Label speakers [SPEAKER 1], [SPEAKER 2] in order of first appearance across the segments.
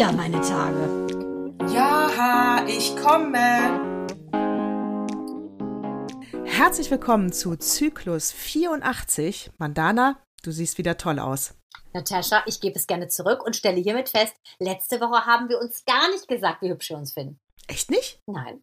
[SPEAKER 1] wieder meine Tage.
[SPEAKER 2] Ja, ich komme.
[SPEAKER 3] Herzlich willkommen zu Zyklus 84. Mandana, du siehst wieder toll aus.
[SPEAKER 1] Natascha, ich gebe es gerne zurück und stelle hiermit fest, letzte Woche haben wir uns gar nicht gesagt, wie hübsch wir uns finden.
[SPEAKER 3] Echt nicht?
[SPEAKER 1] Nein.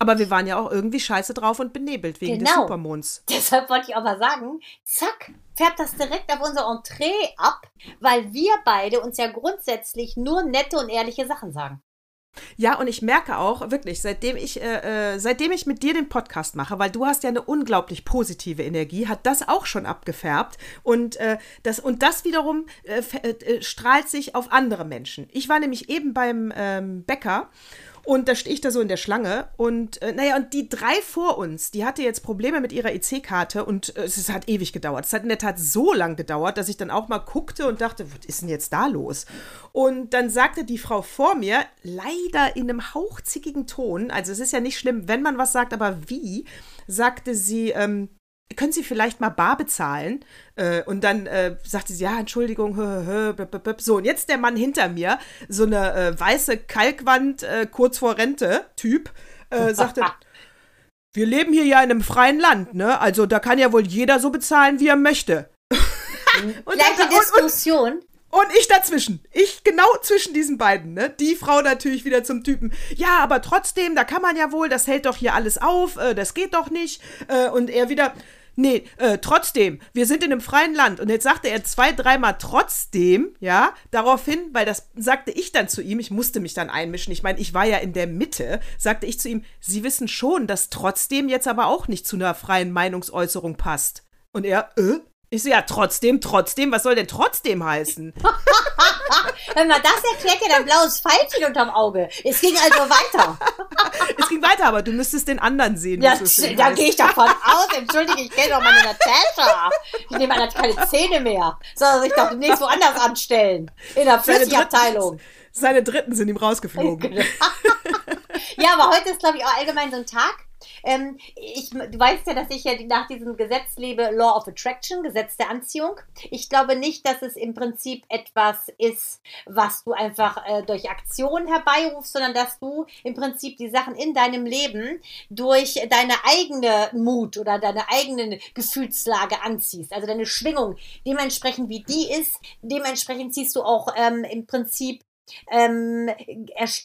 [SPEAKER 3] Aber wir waren ja auch irgendwie scheiße drauf und benebelt wegen
[SPEAKER 1] Genau.
[SPEAKER 3] des Supermonds.
[SPEAKER 1] Deshalb wollte ich auch mal sagen, zack, färbt das direkt auf unser Entree ab, weil wir beide uns ja grundsätzlich nur nette und ehrliche Sachen sagen.
[SPEAKER 3] Ja, und ich merke auch wirklich, seitdem ich, äh, äh, seitdem ich mit dir den Podcast mache, weil du hast ja eine unglaublich positive Energie, hat das auch schon abgefärbt und äh, das und das wiederum äh, äh, strahlt sich auf andere Menschen. Ich war nämlich eben beim ähm, Bäcker und da stehe ich da so in der Schlange und äh, naja, und die drei vor uns, die hatte jetzt Probleme mit ihrer EC-Karte und äh, es hat ewig gedauert. Es hat in der Tat so lang gedauert, dass ich dann auch mal guckte und dachte, was ist denn jetzt da los? Und dann sagte die Frau vor mir, leider in einem hauchzickigen Ton, also es ist ja nicht schlimm, wenn man was sagt, aber wie, sagte sie, ähm, können Sie vielleicht mal bar bezahlen? Äh, und dann äh, sagte sie, ja, Entschuldigung, hö, hö, böp, böp, böp. so, und jetzt der Mann hinter mir, so eine äh, weiße Kalkwand, äh, kurz vor Rente, Typ, äh, sagte, wir leben hier ja in einem freien Land, ne? Also da kann ja wohl jeder so bezahlen, wie er möchte. und,
[SPEAKER 1] Gleiche
[SPEAKER 3] dann, und,
[SPEAKER 1] Diskussion.
[SPEAKER 3] und ich dazwischen. Ich genau zwischen diesen beiden, ne? Die Frau natürlich wieder zum Typen. Ja, aber trotzdem, da kann man ja wohl, das hält doch hier alles auf, äh, das geht doch nicht. Äh, und er wieder, nee, äh, trotzdem, wir sind in einem freien Land. Und jetzt sagte er zwei, dreimal trotzdem, ja, daraufhin, weil das sagte ich dann zu ihm, ich musste mich dann einmischen, ich meine, ich war ja in der Mitte, sagte ich zu ihm, Sie wissen schon, dass trotzdem jetzt aber auch nicht zu einer freien Meinungsäußerung passt. Und er, äh? Ich so, ja, trotzdem, trotzdem, was soll denn trotzdem heißen?
[SPEAKER 1] Wenn man das erklärt, ja dein blaues Pfeilchen unterm Auge. Es ging also weiter.
[SPEAKER 3] Es ging weiter, aber du müsstest den anderen sehen.
[SPEAKER 1] Ja,
[SPEAKER 3] so
[SPEAKER 1] da gehe ich davon aus. Entschuldige, ich kenne doch meine Natascha. Ich nehme an, hat keine Zähne mehr. Soll sich doch demnächst woanders anstellen. In der Flüssigabteilung.
[SPEAKER 3] Seine Dritten sind ihm rausgeflogen.
[SPEAKER 1] Ja, aber heute ist, glaube ich, auch allgemein so ein Tag. Ähm, ich, du weißt ja, dass ich ja nach diesem Gesetz lebe, Law of Attraction, Gesetz der Anziehung. Ich glaube nicht, dass es im Prinzip etwas ist, was du einfach äh, durch Aktion herbeirufst, sondern dass du im Prinzip die Sachen in deinem Leben durch deine eigene Mut oder deine eigene Gefühlslage anziehst. Also deine Schwingung, dementsprechend wie die ist, dementsprechend ziehst du auch ähm, im Prinzip ähm,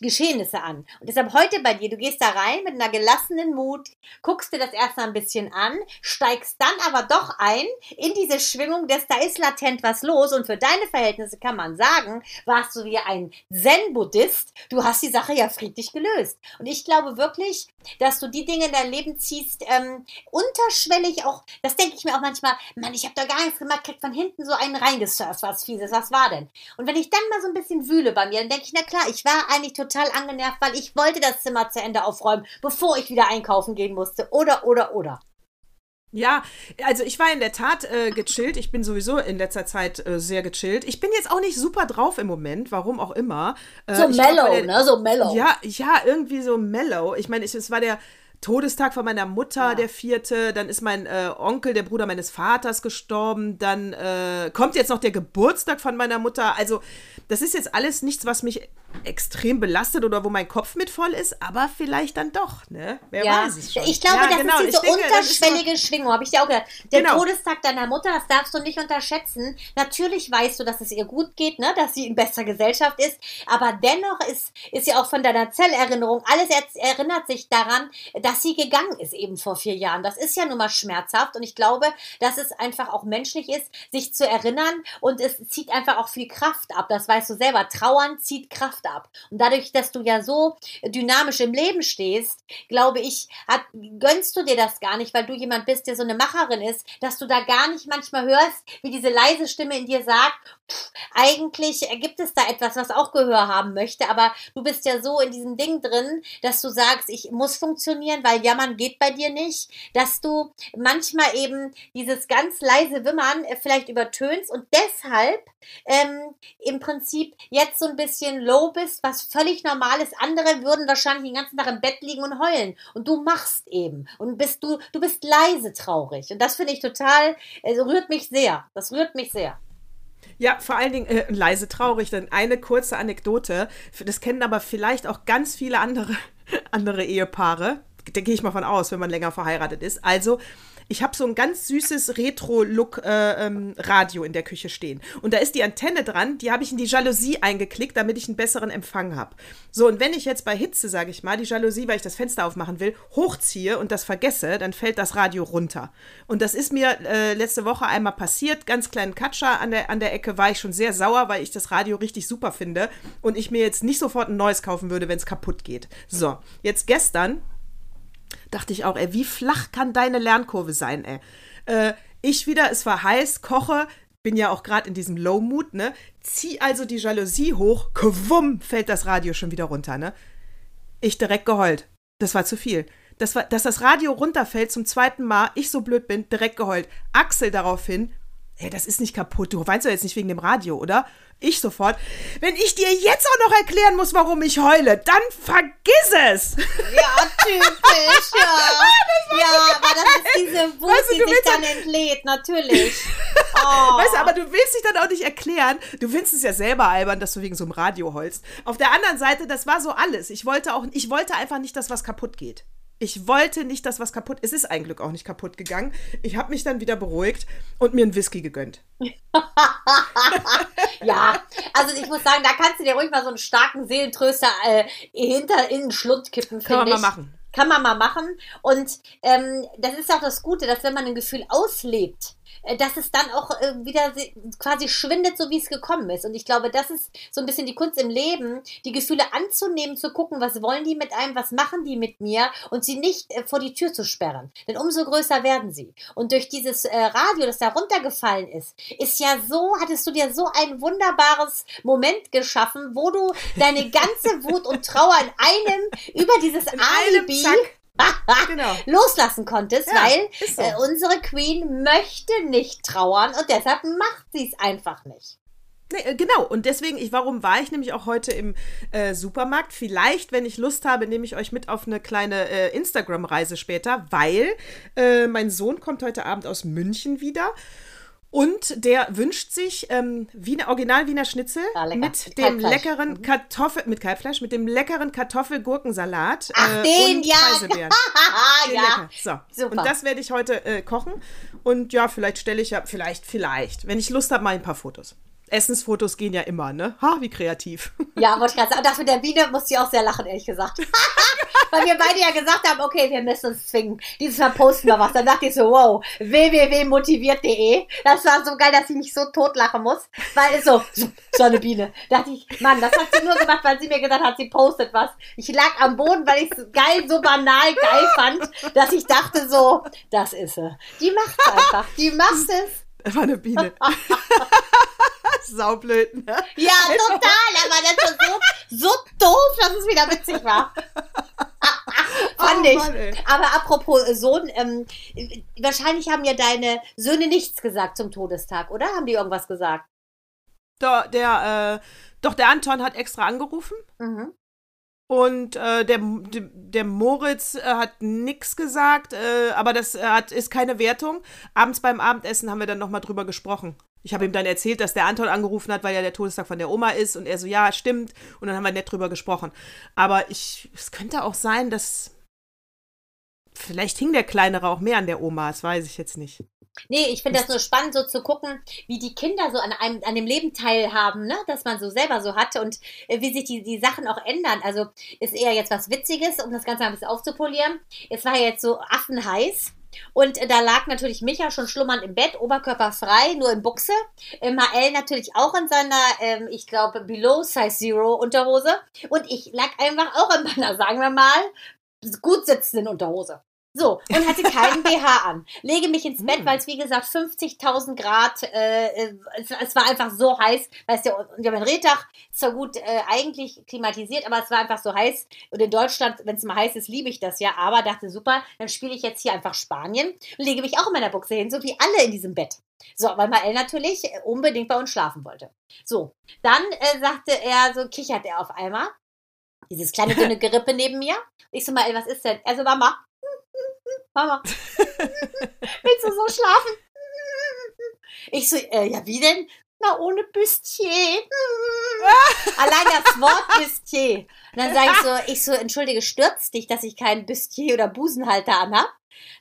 [SPEAKER 1] Geschehnisse an. Und deshalb heute bei dir, du gehst da rein mit einer gelassenen Mut, guckst dir das erstmal ein bisschen an, steigst dann aber doch ein in diese Schwingung, dass da ist latent was los und für deine Verhältnisse kann man sagen, warst du wie ein Zen-Buddhist, du hast die Sache ja friedlich gelöst. Und ich glaube wirklich, dass du die Dinge in dein Leben ziehst, ähm, unterschwellig auch, das denke ich mir auch manchmal, Mann, ich habe da gar nichts gemacht, kriegt von hinten so einen reingesurft, was fieses, was war denn? Und wenn ich dann mal so ein bisschen wühle bei mir, dann denke ich, na klar, ich war eigentlich total angenervt, weil ich wollte das Zimmer zu Ende aufräumen, bevor ich wieder einkaufen gehen musste. Oder, oder, oder.
[SPEAKER 3] Ja, also ich war in der Tat äh, gechillt. Ich bin sowieso in letzter Zeit äh, sehr gechillt. Ich bin jetzt auch nicht super drauf im Moment, warum auch immer. Äh,
[SPEAKER 1] So
[SPEAKER 3] glaub,
[SPEAKER 1] mellow,
[SPEAKER 3] weil der-
[SPEAKER 1] ne? So mellow.
[SPEAKER 3] Ja, ja, irgendwie so mellow. Ich meine, es war der Todestag von meiner Mutter,
[SPEAKER 1] Ja.
[SPEAKER 3] der vierte. Dann ist mein äh, Onkel, der Bruder meines Vaters, gestorben. Dann äh, kommt jetzt noch der Geburtstag von meiner Mutter. Also, das ist jetzt alles nichts, was mich extrem belastet oder wo mein Kopf mit voll ist, aber vielleicht dann doch, ne? Wer
[SPEAKER 1] Ja,
[SPEAKER 3] weiß es schon.
[SPEAKER 1] ich glaube,
[SPEAKER 3] ja,
[SPEAKER 1] das
[SPEAKER 3] genau.
[SPEAKER 1] ist diese
[SPEAKER 3] Ich denke, das ist
[SPEAKER 1] unterschwellige Schwingung, habe ich dir auch gesagt. Der
[SPEAKER 3] Genau.
[SPEAKER 1] Todestag deiner Mutter, das darfst du nicht unterschätzen. Natürlich weißt du, dass es ihr gut geht, ne? dass sie in bester Gesellschaft ist, aber dennoch ist, ist ja auch von deiner Zellerinnerung, alles er erinnert sich daran, dass sie gegangen ist eben vor vier Jahren. Das ist ja nun mal schmerzhaft und ich glaube, dass es einfach auch menschlich ist, sich zu erinnern und es zieht einfach auch viel Kraft ab. Das weißt du selber. Trauern zieht Kraft ab. Und dadurch, dass du ja so dynamisch im Leben stehst, glaube ich, hat, gönnst du dir das gar nicht, weil du jemand bist, der so eine Macherin ist, dass du da gar nicht manchmal hörst, wie diese leise Stimme in dir sagt, pff, eigentlich gibt es da etwas, was auch Gehör haben möchte, aber du bist ja so in diesem Ding drin, dass du sagst, ich muss funktionieren, weil jammern geht bei dir nicht, dass du manchmal eben dieses ganz leise Wimmern äh, vielleicht übertönst und deshalb ähm, im Prinzip jetzt so ein bisschen low bist, was völlig normal ist. Andere würden wahrscheinlich den ganzen Tag im Bett liegen und heulen. Und du machst eben. Und bist du, du bist leise traurig. Und das finde ich total, es rührt mich sehr. Das rührt mich sehr.
[SPEAKER 3] Ja, vor allen Dingen äh, leise traurig, denn eine kurze Anekdote, das kennen aber vielleicht auch ganz viele andere, andere Ehepaare, da gehe ich mal von aus, wenn man länger verheiratet ist. Also, ich habe so ein ganz süßes Retro-Look-Radio äh, ähm, in der Küche stehen. Und da ist die Antenne dran, die habe ich in die Jalousie eingeklickt, damit ich einen besseren Empfang habe. So, und wenn ich jetzt bei Hitze, sage ich mal, die Jalousie, weil ich das Fenster aufmachen will, hochziehe und das vergesse, dann fällt das Radio runter. Und das ist mir äh, letzte Woche einmal passiert. Ganz kleinen Katscher an der, an der Ecke war ich schon sehr sauer, weil ich das Radio richtig super finde und ich mir jetzt nicht sofort ein neues kaufen würde, wenn es kaputt geht. So, jetzt gestern dachte ich auch, ey, wie flach kann deine Lernkurve sein, ey? Äh, ich wieder, es war heiß, koche, bin ja auch gerade in diesem Low-Mood, ne? Zieh also die Jalousie hoch, kwumm, fällt das Radio schon wieder runter, ne? Ich direkt geheult. Das war zu viel. Das war, dass das Radio runterfällt zum zweiten Mal, ich so blöd bin, direkt geheult. Axel daraufhin, ey, das ist nicht kaputt. Du weinst doch jetzt nicht wegen dem Radio, oder? Ich sofort. Wenn ich dir jetzt auch noch erklären muss, warum ich heule, dann vergiss es.
[SPEAKER 1] Ja, typisch, ja. ja, aber das ist diese Wut, weißt du, die sich dann entlädt, natürlich.
[SPEAKER 3] Oh. Weißt du, aber du willst dich dann auch nicht erklären. Du findest es ja selber albern, dass du wegen so einem Radio heulst. Auf der anderen Seite, das war so alles. Ich wollte auch, ich wollte einfach nicht, dass was kaputt geht. Ich wollte nicht, dass was kaputt. Es ist ein Glück auch nicht kaputt gegangen. Ich habe mich dann wieder beruhigt und mir einen Whisky gegönnt.
[SPEAKER 1] ja, also ich muss sagen, da kannst du dir ruhig mal so einen starken Seelentröster äh, hinter in den Schlund kippen.
[SPEAKER 3] Kann man
[SPEAKER 1] ich.
[SPEAKER 3] mal machen.
[SPEAKER 1] Kann man mal machen. Und ähm, das ist auch das Gute, dass wenn man ein Gefühl auslebt, dass es dann auch äh, wieder quasi schwindet, so wie es gekommen ist. Und ich glaube, das ist so ein bisschen die Kunst im Leben, die Gefühle anzunehmen, zu gucken, was wollen die mit einem, was machen die mit mir und sie nicht äh, vor die Tür zu sperren. Denn umso größer werden sie. Und durch dieses Radio, das da runtergefallen ist, ist ja so, hattest du dir so ein wunderbares Moment geschaffen, wo du deine ganze Wut und Trauer in einem über dieses in Alibi genau. loslassen konntest, ja, weil so. äh, unsere Queen möchte nicht trauern und deshalb macht sie es einfach nicht.
[SPEAKER 3] Nee, äh, genau, und deswegen, ich, warum war ich nämlich auch heute im äh, Supermarkt? Vielleicht, wenn ich Lust habe, nehme ich euch mit auf eine kleine äh, Instagram-Reise später, weil äh, mein Sohn kommt heute Abend aus München wieder und der wünscht sich ähm, Wiener, Original Wiener Schnitzel ah, mit, mit dem leckeren mhm. Kartoffel, mit Kalbfleisch, mit dem leckeren Kartoffel-Gurkensalat.
[SPEAKER 1] Ach, äh, den,
[SPEAKER 3] und
[SPEAKER 1] ja.
[SPEAKER 3] Preiselbeeren. ja. So. Super. Und das werde ich heute äh, kochen. Und ja, vielleicht stelle ich ja, vielleicht, vielleicht, wenn ich Lust habe, mal ein paar Fotos. Essensfotos gehen ja immer, ne? Ha, wie kreativ.
[SPEAKER 1] Ja, wollte ich gerade sagen. Und das mit der Biene musste ich auch sehr lachen, ehrlich gesagt. Weil wir beide ja gesagt haben, okay, wir müssen uns zwingen. Dieses Mal posten wir was. Dann dachte ich so, wow, www.motiviert.de. Das war so geil, dass ich mich so totlachen muss. Weil so, so eine Biene. Da dachte ich, Mann, das hat sie nur gemacht, weil sie mir gesagt hat, sie postet was. Ich lag am Boden, weil ich es geil, so banal geil fand, dass ich dachte so, das ist sie. Die macht es einfach. Die macht es.
[SPEAKER 3] Das war eine Biene. Saublöd, ne?
[SPEAKER 1] Ja, total, aber das ist so, so doof, dass es wieder witzig war. Fand oh, ich. Mann, aber apropos Sohn, ähm, wahrscheinlich haben ja deine Söhne nichts gesagt zum Todestag, oder? Haben die irgendwas gesagt?
[SPEAKER 3] Der, der äh, doch, der Anton hat extra angerufen. Mhm. Und äh, der, der Moritz äh, hat nichts gesagt, äh, aber das äh, hat, ist keine Wertung. Abends beim Abendessen haben wir dann nochmal drüber gesprochen. Ich habe ihm dann erzählt, dass der Anton angerufen hat, weil ja der Todestag von der Oma ist. Und er so, ja, stimmt. Und dann haben wir nett drüber gesprochen. Aber ich, es könnte auch sein, dass. Vielleicht hing der Kleinere auch mehr an der Oma, das weiß ich jetzt nicht.
[SPEAKER 1] Nee, ich finde das so spannend, so zu gucken, wie die Kinder so an einem, an dem Leben teilhaben, ne? dass man so selber so hat und äh, wie sich die, die Sachen auch ändern. Also ist eher jetzt was Witziges, um das Ganze ein bisschen aufzupolieren. Es war ja jetzt so affenheiß. Und äh, da lag natürlich Micha schon schlummernd im Bett, Oberkörper frei, nur in Buchse. Äh, Mael natürlich auch in seiner, ähm, ich glaube, Below Size Zero Unterhose. Und ich lag einfach auch in meiner, sagen wir mal, gut sitzenden Unterhose. So, und hatte keinen BH an. Lege mich ins Bett, hm. weil es, wie gesagt, 50.000 Grad, äh, äh, es, es, war einfach so heiß. Weißt du, wir haben ein Rehdach, zwar gut äh, eigentlich klimatisiert, aber es war einfach so heiß. Und in Deutschland, wenn es mal heiß ist, liebe ich das ja. Aber dachte, super, dann spiele ich jetzt hier einfach Spanien und lege mich auch in meiner Buchse hin, so wie alle in diesem Bett. So, weil Mael natürlich unbedingt bei uns schlafen wollte. So, dann äh, sagte er, so kichert er auf einmal. Dieses kleine dünne Gerippe neben mir. Ich so, Mael, was ist denn? Er so, Mama, Mama, willst du so schlafen? Ich so, äh, ja, wie denn? Na, ohne Büstchen. Allein das Wort Büstchen. Und dann sage ich so, ich so, entschuldige, stürzt dich, dass ich kein Büstchen oder Busenhalter anhab?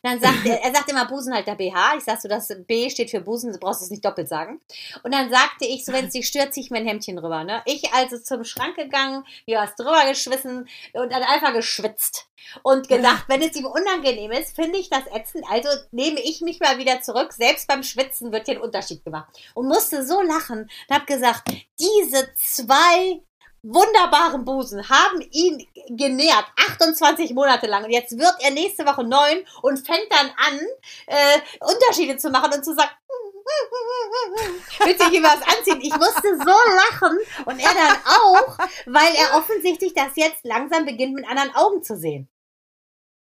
[SPEAKER 1] Dann sagt er, er sagt immer Busenhalter BH. Ich sag so, das B steht für Busen, du brauchst es nicht doppelt sagen. Und dann sagte ich so, wenn es dich stört, zieh ich mein Hemdchen rüber. Ne? Ich also zum Schrank gegangen, mir was drüber geschwissen und dann einfach geschwitzt. Und gedacht, wenn es ihm unangenehm ist, finde ich das ätzend. Also nehme ich mich mal wieder zurück. Selbst beim Schwitzen wird hier ein Unterschied gemacht. Und musste so lachen und habe gesagt, diese zwei wunderbaren Busen haben ihn genährt, 28 Monate lang. Und jetzt wird er nächste Woche neun und fängt dann an, äh, Unterschiede zu machen und zu sagen, Willst du was anziehen? Ich musste so lachen und er dann auch, weil er offensichtlich das jetzt langsam beginnt mit anderen Augen zu sehen.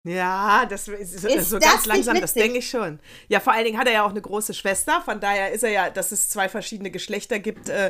[SPEAKER 3] Ja, das ist,
[SPEAKER 1] Ist
[SPEAKER 3] so
[SPEAKER 1] das
[SPEAKER 3] ganz langsam, das denke ich schon. Ja, vor allen Dingen hat er ja auch eine große Schwester, von daher ist er ja, dass es zwei verschiedene Geschlechter gibt. Äh,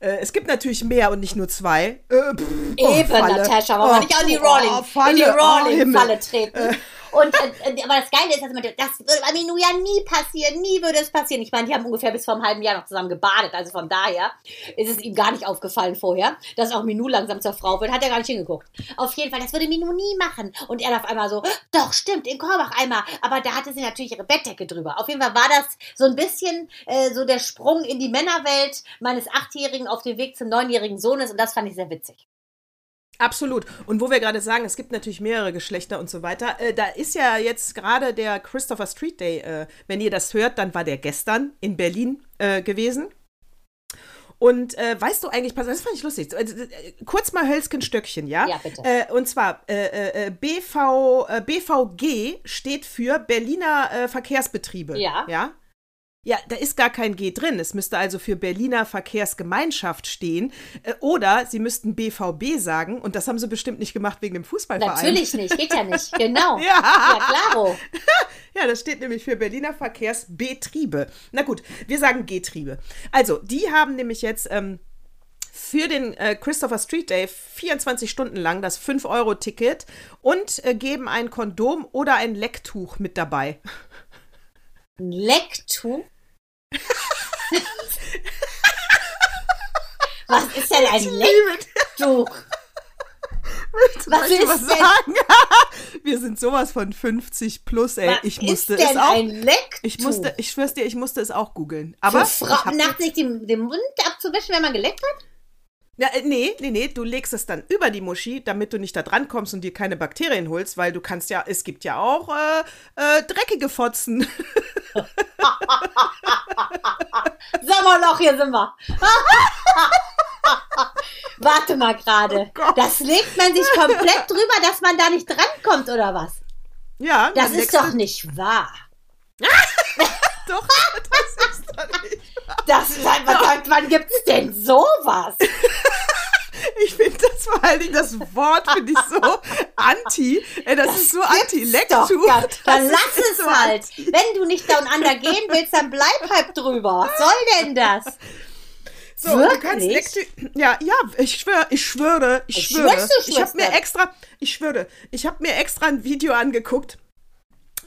[SPEAKER 3] äh, es gibt natürlich mehr und nicht nur zwei. Äh, pff, oh,
[SPEAKER 1] Eben,
[SPEAKER 3] Falle.
[SPEAKER 1] Natascha, wir
[SPEAKER 3] Oh,
[SPEAKER 1] nicht an die
[SPEAKER 3] oh,
[SPEAKER 1] Rolling,
[SPEAKER 3] Falle,
[SPEAKER 1] in die
[SPEAKER 3] oh,
[SPEAKER 1] Rolling-Falle
[SPEAKER 3] Himmel.
[SPEAKER 1] treten. Und, äh, aber das Geile ist, dass man, das würde bei Minou ja nie passieren, nie würde es passieren. Ich meine, die haben ungefähr bis vor einem halben Jahr noch zusammen gebadet, also von daher ist es ihm gar nicht aufgefallen vorher, dass auch Minou langsam zur Frau wird, hat er gar nicht hingeguckt. Auf jeden Fall, das würde Minou nie machen. Und er auf einmal so, doch, stimmt, in Korbach einmal, aber da hatte sie natürlich ihre Bettdecke drüber. Auf jeden Fall war das so ein bisschen äh, so der Sprung in die Männerwelt meines Achtjährigen auf dem Weg zum neunjährigen Sohnes und das fand ich sehr witzig.
[SPEAKER 3] Absolut. Und wo wir gerade sagen, es gibt natürlich mehrere Geschlechter und so weiter, äh, da ist ja jetzt gerade der Christopher Street Day, äh, wenn ihr das hört, dann war der gestern in Berlin äh, gewesen. Und äh, weißt du eigentlich, das fand ich lustig. Also, äh, kurz mal Hölzchen Stöckchen, ja?
[SPEAKER 1] Ja, bitte.
[SPEAKER 3] Äh, und zwar BV, äh, BVG steht für Berliner Verkehrsbetriebe.
[SPEAKER 1] Ja.
[SPEAKER 3] Ja. Ja, da ist gar kein G drin. Es müsste also für Berliner Verkehrsgemeinschaft stehen. Äh, oder sie müssten BVB sagen. Und das haben sie bestimmt nicht gemacht wegen dem Fußballverein.
[SPEAKER 1] Natürlich nicht, geht ja nicht, genau.
[SPEAKER 3] Ja.
[SPEAKER 1] ja klaro.
[SPEAKER 3] Ja, das steht nämlich für Berliner Verkehrsbetriebe. Na gut, wir sagen Getriebe. Also, die haben nämlich jetzt ähm, für den äh, Christopher Street Day 24 Stunden lang das 5-Euro-Ticket und äh, geben ein Kondom oder ein Lecktuch mit dabei.
[SPEAKER 1] Ein Lecktuch? Was ist denn ein Lecktuch?
[SPEAKER 3] Was
[SPEAKER 1] ist
[SPEAKER 3] was sagen? Wir sind sowas von 50 plus, ey.
[SPEAKER 1] Was
[SPEAKER 3] ich musste
[SPEAKER 1] ist denn
[SPEAKER 3] es auch.
[SPEAKER 1] ein Lecktuch?
[SPEAKER 3] Ich musste, ich schwör's dir, ich musste es auch googeln. Aber hab-
[SPEAKER 1] nachts sich den, den Mund abzuwischen, wenn man geleckt hat?
[SPEAKER 3] Ja, äh, nee, nee, nee, du legst es dann über die Muschi, damit du nicht da dran kommst und dir keine Bakterien holst, weil du kannst ja, es gibt ja auch äh, äh, dreckige Fotzen.
[SPEAKER 1] Sommerloch, hier sind wir. Warte mal gerade.
[SPEAKER 3] Oh
[SPEAKER 1] das legt man sich komplett drüber, dass man da nicht drankommt, oder was?
[SPEAKER 3] Ja,
[SPEAKER 1] Das ist doch nicht wahr.
[SPEAKER 3] doch, das ist doch nicht.
[SPEAKER 1] Das ist einfach, seit wann gibt's denn sowas?
[SPEAKER 3] Ich finde das vor allen Dingen, das Wort finde ich so anti. Ey, das, ist so Das
[SPEAKER 1] Dann lass es
[SPEAKER 3] so
[SPEAKER 1] halt.
[SPEAKER 3] anti.
[SPEAKER 1] Wenn du nicht down under gehen willst, dann bleib halt drüber. Was soll denn das?
[SPEAKER 3] So, du
[SPEAKER 1] Wirklich?
[SPEAKER 3] kannst Lecktuch. Ja, ja, ich schwöre, ich schwöre, ich
[SPEAKER 1] Ich
[SPEAKER 3] schwöre.
[SPEAKER 1] du
[SPEAKER 3] ich habe mir
[SPEAKER 1] das.
[SPEAKER 3] extra, ich schwöre, ich habe mir extra ein Video angeguckt.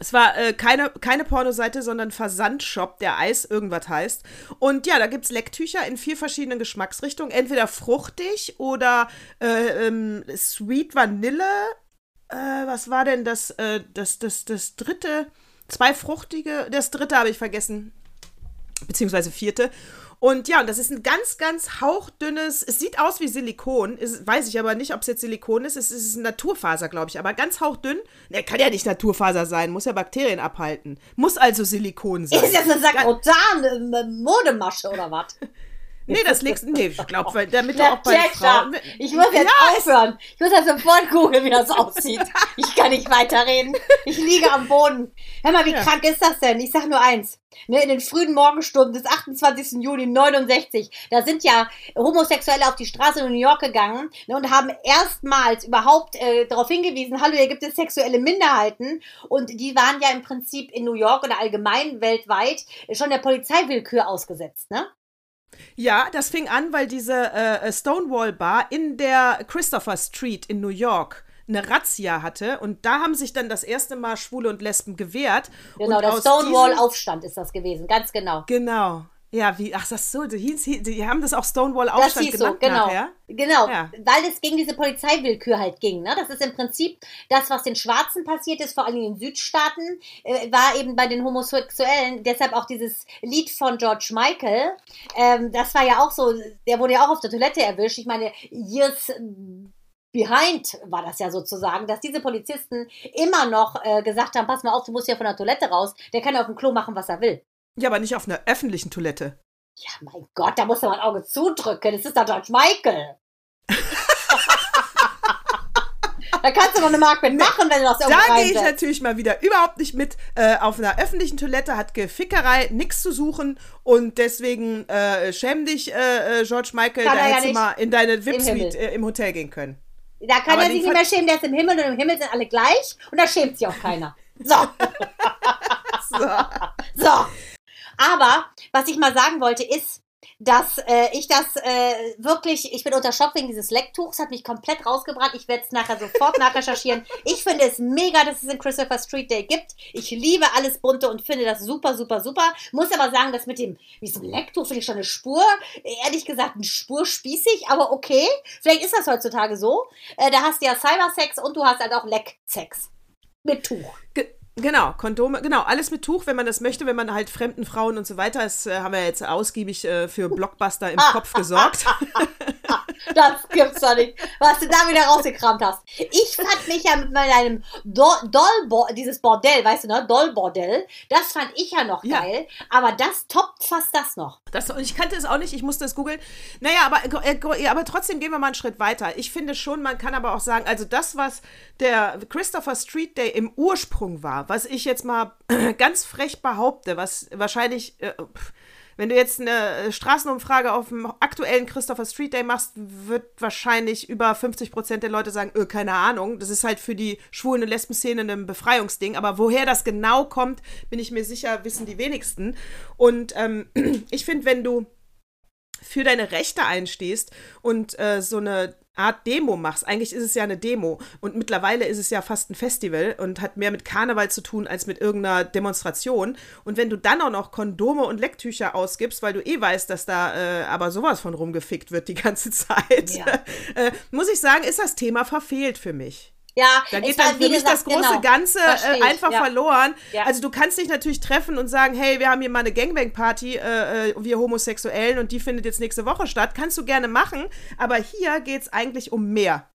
[SPEAKER 3] Es war äh, keine, keine Pornoseite, sondern Versandshop, der Eis irgendwas heißt. Und ja, da gibt es Lecktücher in vier verschiedenen Geschmacksrichtungen. Entweder fruchtig oder äh, ähm, Sweet Vanille. Äh, was war denn das, äh, das, das, das dritte? Zwei fruchtige, das dritte habe ich vergessen beziehungsweise vierte. Und ja, und das ist ein ganz, ganz hauchdünnes, es sieht aus wie Silikon, ist, weiß ich aber nicht, ob es jetzt Silikon ist, es ist Naturfaser, glaube ich, aber ganz hauchdünn. Ne, kann ja nicht Naturfaser sein, muss ja Bakterien abhalten. Muss also Silikon sein.
[SPEAKER 1] Ist das eine Sakrotan, äh, Modemasche oder was?
[SPEAKER 3] nee, das legst nee, ich glaube, damit du auch bei Frauen.
[SPEAKER 1] ich muss jetzt
[SPEAKER 3] Ja,
[SPEAKER 1] aufhören. Ich muss jetzt sofort googeln, wie das aussieht. Ich kann nicht weiterreden. Ich liege am Boden. Hör mal, wie
[SPEAKER 3] Ja.
[SPEAKER 1] krank ist das denn? Ich sag nur eins. Ne, in den frühen Morgenstunden des 28. Juni 69, da sind ja Homosexuelle auf die Straße in New York gegangen ne, und haben erstmals überhaupt äh, darauf hingewiesen, hallo, hier gibt es sexuelle Minderheiten. Und die waren ja im Prinzip in New York oder allgemein weltweit schon der Polizeiwillkür ausgesetzt. Ne?
[SPEAKER 3] Ja, das fing an, weil diese äh, Stonewall Bar in der Christopher Street in New York eine Razzia hatte und da haben sich dann das erste Mal Schwule und Lesben gewehrt.
[SPEAKER 1] Genau, der
[SPEAKER 3] aus
[SPEAKER 1] Stonewall
[SPEAKER 3] diesem-
[SPEAKER 1] Aufstand ist das gewesen, ganz genau.
[SPEAKER 3] Genau. Ja, wie, ach, das so, die, hieß, die haben das auch Stonewall-Aufstand
[SPEAKER 1] Das hieß
[SPEAKER 3] genannt
[SPEAKER 1] so, genau.
[SPEAKER 3] nachher.
[SPEAKER 1] Genau,
[SPEAKER 3] Ja.
[SPEAKER 1] weil es gegen diese Polizeiwillkür halt ging. Ne? Das ist im Prinzip das, was den Schwarzen passiert ist, vor allem in den Südstaaten, äh, war eben bei den Homosexuellen. Deshalb auch dieses Lied von George Michael. Ähm, das war ja auch so, der wurde ja auch auf der Toilette erwischt. Ich meine, Years Behind war das ja sozusagen, dass diese Polizisten immer noch äh, gesagt haben, pass mal auf, du musst ja von der Toilette raus, der kann ja auf dem Klo machen, was er will.
[SPEAKER 3] Ja, aber nicht auf einer öffentlichen Toilette.
[SPEAKER 1] Ja, mein Gott, da muss man ein Auge zudrücken. Das ist doch George Michael. da kannst du noch eine Mark mitmachen, wenn du das irgendwo
[SPEAKER 3] Da gehe ich natürlich mal wieder überhaupt nicht mit. Äh, auf einer öffentlichen Toilette hat Gefickerei nichts zu suchen und deswegen äh, schäm dich, äh, äh, George Michael,
[SPEAKER 1] Kann
[SPEAKER 3] da
[SPEAKER 1] er ja
[SPEAKER 3] hättest du mal in deine. VIP-Suite äh, im Hotel gehen können.
[SPEAKER 1] Da kann
[SPEAKER 3] Aber
[SPEAKER 1] er sich nicht mehr schämen, der ist im Himmel und im Himmel sind alle gleich und da schämt sich auch keiner. So,
[SPEAKER 3] So.
[SPEAKER 1] so. Aber was ich mal sagen wollte ist, dass äh, ich das äh, wirklich, ich bin unter Schock wegen dieses Lecktuchs, hat mich komplett rausgebracht. Ich werde es nachher sofort nachrecherchieren. Ich finde es mega, dass es den Christopher Street Day gibt. Ich liebe alles Bunte und finde das super, super, super. Muss aber sagen, das mit dem diesem Lecktuch finde ich schon eine Spur, ehrlich gesagt, eine Spur spießig, aber okay. Vielleicht ist das heutzutage so. Äh, da hast du ja Cybersex und du hast halt auch Lecksex. Mit Tuch.
[SPEAKER 3] Ge genau, Kondome, genau, alles mit Tuch, wenn man das möchte, wenn man halt fremden Frauen und so weiter ist, äh, haben wir jetzt ausgiebig äh, für Blockbuster im Kopf gesorgt.
[SPEAKER 1] Das gibt's doch nicht, was du da wieder rausgekramt hast. Ich fand mich ja mit meinem Do Doll, dieses Bordell, weißt du, ne? Doll-Bordell, das fand ich ja noch
[SPEAKER 3] Ja.
[SPEAKER 1] geil, aber das toppt fast das noch.
[SPEAKER 3] Das, und ich kannte es auch nicht, ich musste es googeln. Naja, aber, äh, aber trotzdem gehen wir mal einen Schritt weiter. Ich finde schon, man kann aber auch sagen, also das, was der Christopher Street Day im Ursprung war, was ich jetzt mal ganz frech behaupte, was wahrscheinlich, äh, wenn du jetzt eine Straßenumfrage auf dem aktuellen Christopher Street Day machst, wird wahrscheinlich über 50 Prozent der Leute sagen, äh, keine Ahnung. Das ist halt für die schwulen und Lesben-Szene ein Befreiungsding. Aber woher das genau kommt, bin ich mir sicher, wissen die wenigsten. Und ähm, ich finde, wenn du für deine Rechte einstehst und äh, so eine Art Demo machst. Eigentlich ist es ja eine Demo und mittlerweile ist es ja fast ein Festival und hat mehr mit Karneval zu tun als mit irgendeiner Demonstration. Und wenn du dann auch noch Kondome und Lecktücher ausgibst, weil du eh weißt, dass da äh, aber sowas von rumgefickt wird die ganze Zeit,
[SPEAKER 1] Ja.
[SPEAKER 3] äh, muss ich sagen, ist das Thema verfehlt für mich.
[SPEAKER 1] Ja,
[SPEAKER 3] Da geht dann für mich
[SPEAKER 1] gesagt,
[SPEAKER 3] das große
[SPEAKER 1] genau,
[SPEAKER 3] Ganze äh, einfach
[SPEAKER 1] ja.
[SPEAKER 3] verloren.
[SPEAKER 1] Ja.
[SPEAKER 3] Also du kannst dich natürlich treffen und sagen, hey, wir haben hier mal eine Gangbang-Party, äh, äh, wir Homosexuellen, und die findet jetzt nächste Woche statt. Kannst du gerne machen, aber hier geht es eigentlich um mehr.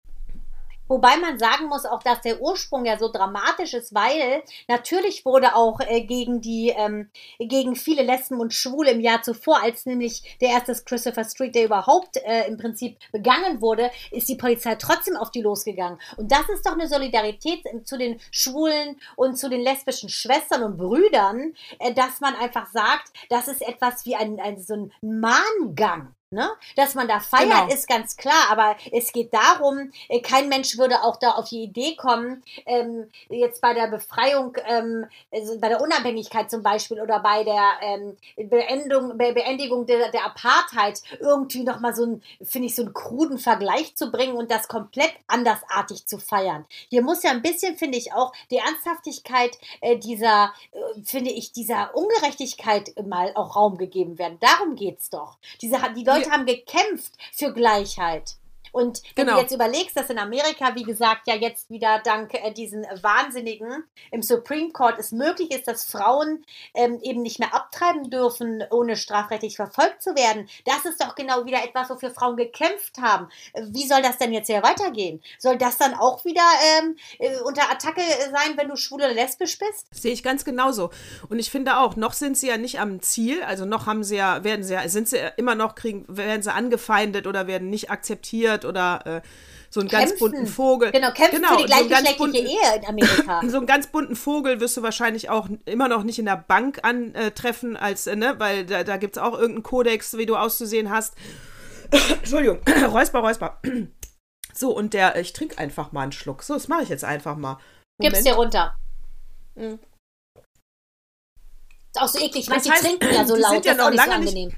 [SPEAKER 1] Wobei man sagen muss auch, dass der Ursprung ja so dramatisch ist, weil natürlich wurde auch äh, gegen die, ähm, gegen viele Lesben und Schwule im Jahr zuvor, als nämlich der erste Christopher Street Day überhaupt äh, im Prinzip begangen wurde, ist die Polizei trotzdem auf die losgegangen. Und das ist doch eine Solidarität zu den Schwulen und zu den lesbischen Schwestern und Brüdern, äh, dass man einfach sagt, das ist etwas wie ein, ein so ein Mahngang. Ne? Dass man da feiert,
[SPEAKER 3] Genau.
[SPEAKER 1] ist ganz klar, aber es geht darum, äh, kein Mensch würde auch da auf die Idee kommen, ähm, jetzt bei der Befreiung, ähm, also bei der Unabhängigkeit zum Beispiel oder bei der ähm, Beendung, Be Beendigung der, der Apartheid irgendwie nochmal so einen, finde ich, so einen kruden Vergleich zu bringen und das komplett andersartig zu feiern. Hier muss ja ein bisschen, finde ich, auch die Ernsthaftigkeit äh, dieser, äh, finde ich, dieser Ungerechtigkeit mal auch Raum gegeben werden. Darum geht's doch. Diese, die Leute haben gekämpft für Gleichheit. Und wenn
[SPEAKER 3] Genau.
[SPEAKER 1] du jetzt überlegst, dass in Amerika, wie gesagt, ja jetzt wieder dank äh, diesen Wahnsinnigen im Supreme Court es möglich ist, dass Frauen ähm, eben nicht mehr abtreiben dürfen, ohne strafrechtlich verfolgt zu werden, das ist doch genau wieder etwas, wofür Frauen gekämpft haben. Wie soll das denn jetzt hier weitergehen? Soll das dann auch wieder ähm, äh, unter Attacke sein, wenn du schwul oder lesbisch bist?
[SPEAKER 3] Sehe ich ganz genauso. Und ich finde auch, noch sind sie ja nicht am Ziel, also noch haben sie ja, werden sie ja, sind sie immer noch kriegen, werden sie angefeindet oder werden nicht akzeptiert oder äh, so einen ganz bunten Vogel.
[SPEAKER 1] Genau, kämpfen
[SPEAKER 3] Genau,
[SPEAKER 1] für die
[SPEAKER 3] so
[SPEAKER 1] gleichgeschlechtliche
[SPEAKER 3] bunten-
[SPEAKER 1] Ehe in Amerika.
[SPEAKER 3] So einen ganz bunten Vogel wirst du wahrscheinlich auch immer noch nicht in der Bank antreffen, als, äh, ne, weil da, da gibt es auch irgendeinen Kodex, wie du auszusehen hast. Entschuldigung, Räusper, Räusper. So, und der, ich trinke einfach mal einen Schluck. So, das mache ich jetzt einfach mal.
[SPEAKER 1] Gib's
[SPEAKER 3] Moment.
[SPEAKER 1] dir runter.
[SPEAKER 3] Mhm.
[SPEAKER 1] Ist auch so eklig,
[SPEAKER 3] Das
[SPEAKER 1] manche
[SPEAKER 3] heißt,
[SPEAKER 1] trinken ja so
[SPEAKER 3] die
[SPEAKER 1] laut,
[SPEAKER 3] sind ja
[SPEAKER 1] das
[SPEAKER 3] noch
[SPEAKER 1] so
[SPEAKER 3] lange nicht-
[SPEAKER 1] angenehm.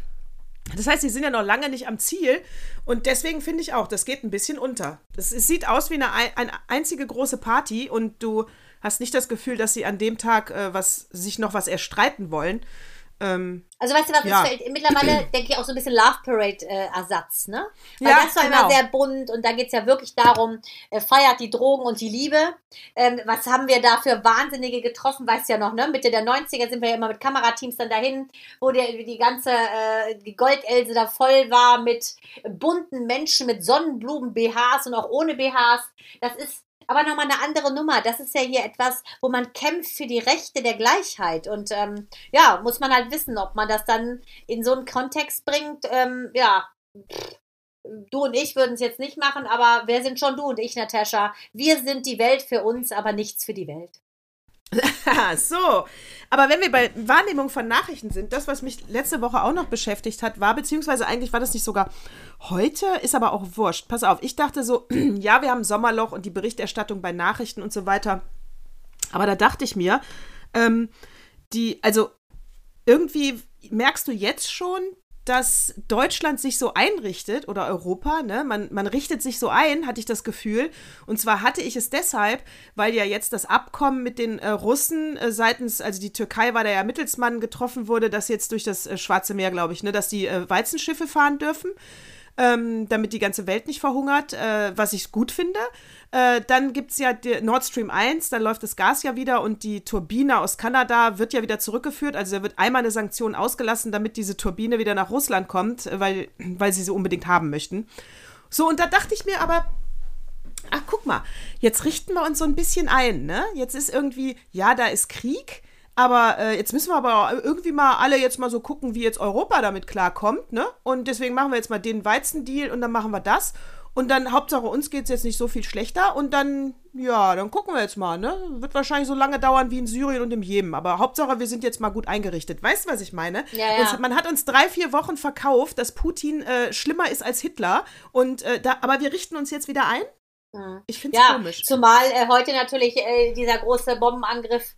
[SPEAKER 3] Das heißt, sie sind ja noch lange nicht am Ziel und deswegen finde ich auch, das geht ein bisschen unter. Es, es sieht aus wie eine, ein- eine einzige große Party und du hast nicht das Gefühl, dass sie an dem Tag äh, was, sich noch was erstreiten wollen. Ähm,
[SPEAKER 1] also weißt du was,
[SPEAKER 3] ja.
[SPEAKER 1] fällt mittlerweile, denke ich, auch so ein bisschen Love Parade-Ersatz, ne? Weil
[SPEAKER 3] Ja,
[SPEAKER 1] das war
[SPEAKER 3] genau.
[SPEAKER 1] immer sehr bunt und da geht es ja wirklich darum, äh, feiert die Drogen und die Liebe. Ähm, was haben wir da für Wahnsinnige getroffen, weißt du ja noch, ne? Mitte der 90er sind wir ja immer mit Kamerateams dann dahin, wo der, die ganze äh, die Goldelse da voll war mit bunten Menschen, mit Sonnenblumen-BHs und auch ohne BHs. Das ist aber nochmal eine andere Nummer. Das ist ja hier etwas, wo man kämpft für die Rechte der Gleichheit. Und ähm, ja, muss man halt wissen, ob man das dann in so einen Kontext bringt. Ähm, ja, du und ich würden es jetzt nicht machen, aber wer sind schon du und ich, Natascha? Wir sind die Welt für uns, aber nichts für die Welt.
[SPEAKER 3] So. Aber wenn wir bei Wahrnehmung von Nachrichten sind, das, was mich letzte Woche auch noch beschäftigt hat, war, beziehungsweise eigentlich war das nicht sogar heute, ist aber auch wurscht. Pass auf, ich dachte so, ja, wir haben Sommerloch und die Berichterstattung bei Nachrichten und so weiter. Aber da dachte ich mir, ähm, die, also irgendwie merkst du jetzt schon, dass Deutschland sich so einrichtet oder Europa, ne? Man, man richtet sich so ein, hatte ich das Gefühl. Und zwar hatte ich es deshalb, weil ja jetzt das Abkommen mit den äh, Russen äh, seitens, also die Türkei war da ja Mittelsmann getroffen wurde, dass jetzt durch das äh, Schwarze Meer, glaube ich, ne, dass die äh, Weizenschiffe fahren dürfen. Ähm, damit die ganze Welt nicht verhungert, äh, was ich gut finde. Äh, dann gibt es ja Nord Stream 1, dann läuft das Gas ja wieder und die Turbine aus Kanada wird ja wieder zurückgeführt. Also da wird einmal eine Sanktion ausgelassen, damit diese Turbine wieder nach Russland kommt, äh, weil, weil sie sie unbedingt haben möchten. So, und da dachte ich mir aber, ach guck mal, jetzt richten wir uns so ein bisschen ein, ne? Jetzt ist irgendwie, ja, da ist Krieg, aber äh, jetzt müssen wir aber irgendwie mal alle jetzt mal so gucken, wie jetzt Europa damit klarkommt, ne? Und deswegen machen wir jetzt mal den Weizendeal und dann machen wir das. Und dann, Hauptsache, uns geht es jetzt nicht so viel schlechter. Und dann, ja, dann gucken wir jetzt mal, ne? Wird wahrscheinlich so lange dauern wie in Syrien und im Jemen. Aber Hauptsache, wir sind jetzt mal gut eingerichtet. Weißt du, was ich meine?
[SPEAKER 1] Ja, ja.
[SPEAKER 3] Uns, man hat uns drei, vier Wochen verkauft, dass Putin äh, schlimmer ist als Hitler. Und äh, da, aber wir richten uns jetzt wieder ein?
[SPEAKER 1] Mhm.
[SPEAKER 3] Ich finde es
[SPEAKER 1] Ja,
[SPEAKER 3] komisch.
[SPEAKER 1] zumal äh, heute natürlich äh, dieser große Bombenangriff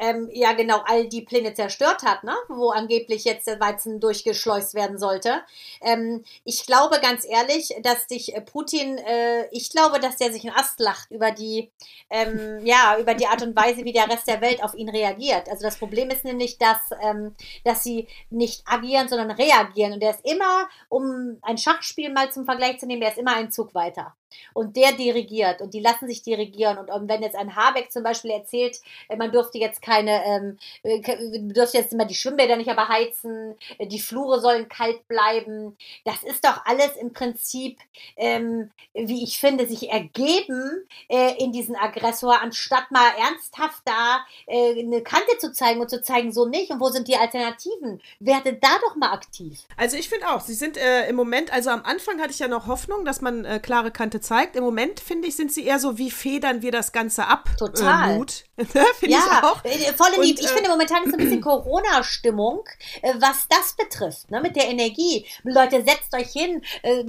[SPEAKER 1] ähm, ja genau all die Pläne zerstört hat, ne? wo angeblich jetzt der Weizen durchgeschleust werden sollte. Ähm, ich glaube ganz ehrlich, dass sich äh, Putin, äh, ich glaube, dass der sich einen Ast lacht über die, ähm, ja, über die Art und Weise, wie der Rest der Welt auf ihn reagiert. Also das Problem ist nämlich, dass, ähm, dass sie nicht agieren, sondern reagieren. Und der ist immer, um ein Schachspiel mal zum Vergleich zu nehmen, der ist immer einen Zug weiter. Und der dirigiert und die lassen sich dirigieren. Und ähm, wenn jetzt ein Habeck zum Beispiel erzählt, äh, man dürfte jetzt keine, ähm, äh, dürfte jetzt immer die Schwimmbäder nicht aber heizen, äh, die Flure sollen kalt bleiben. Das ist doch alles im Prinzip, ähm, wie ich finde, sich ergeben äh, in diesen Aggressor, anstatt mal ernsthaft da äh, eine Kante zu zeigen und zu zeigen, so nicht. Und wo sind die Alternativen? Werdet da doch mal aktiv.
[SPEAKER 3] Also ich finde auch, sie sind äh, im Moment, also am Anfang hatte ich ja noch Hoffnung, dass man klare Kante zeigt. Im Moment, finde ich, sind sie eher so, wie federn wir das Ganze ab?
[SPEAKER 1] Total.
[SPEAKER 3] Äh, Mut. finde ich auch.
[SPEAKER 1] äh, voll die,
[SPEAKER 3] Und,
[SPEAKER 1] ich
[SPEAKER 3] äh,
[SPEAKER 1] finde momentan ist so ein bisschen Corona-Stimmung, äh, was das betrifft, ne, mit der Energie. Leute, setzt euch hin, äh,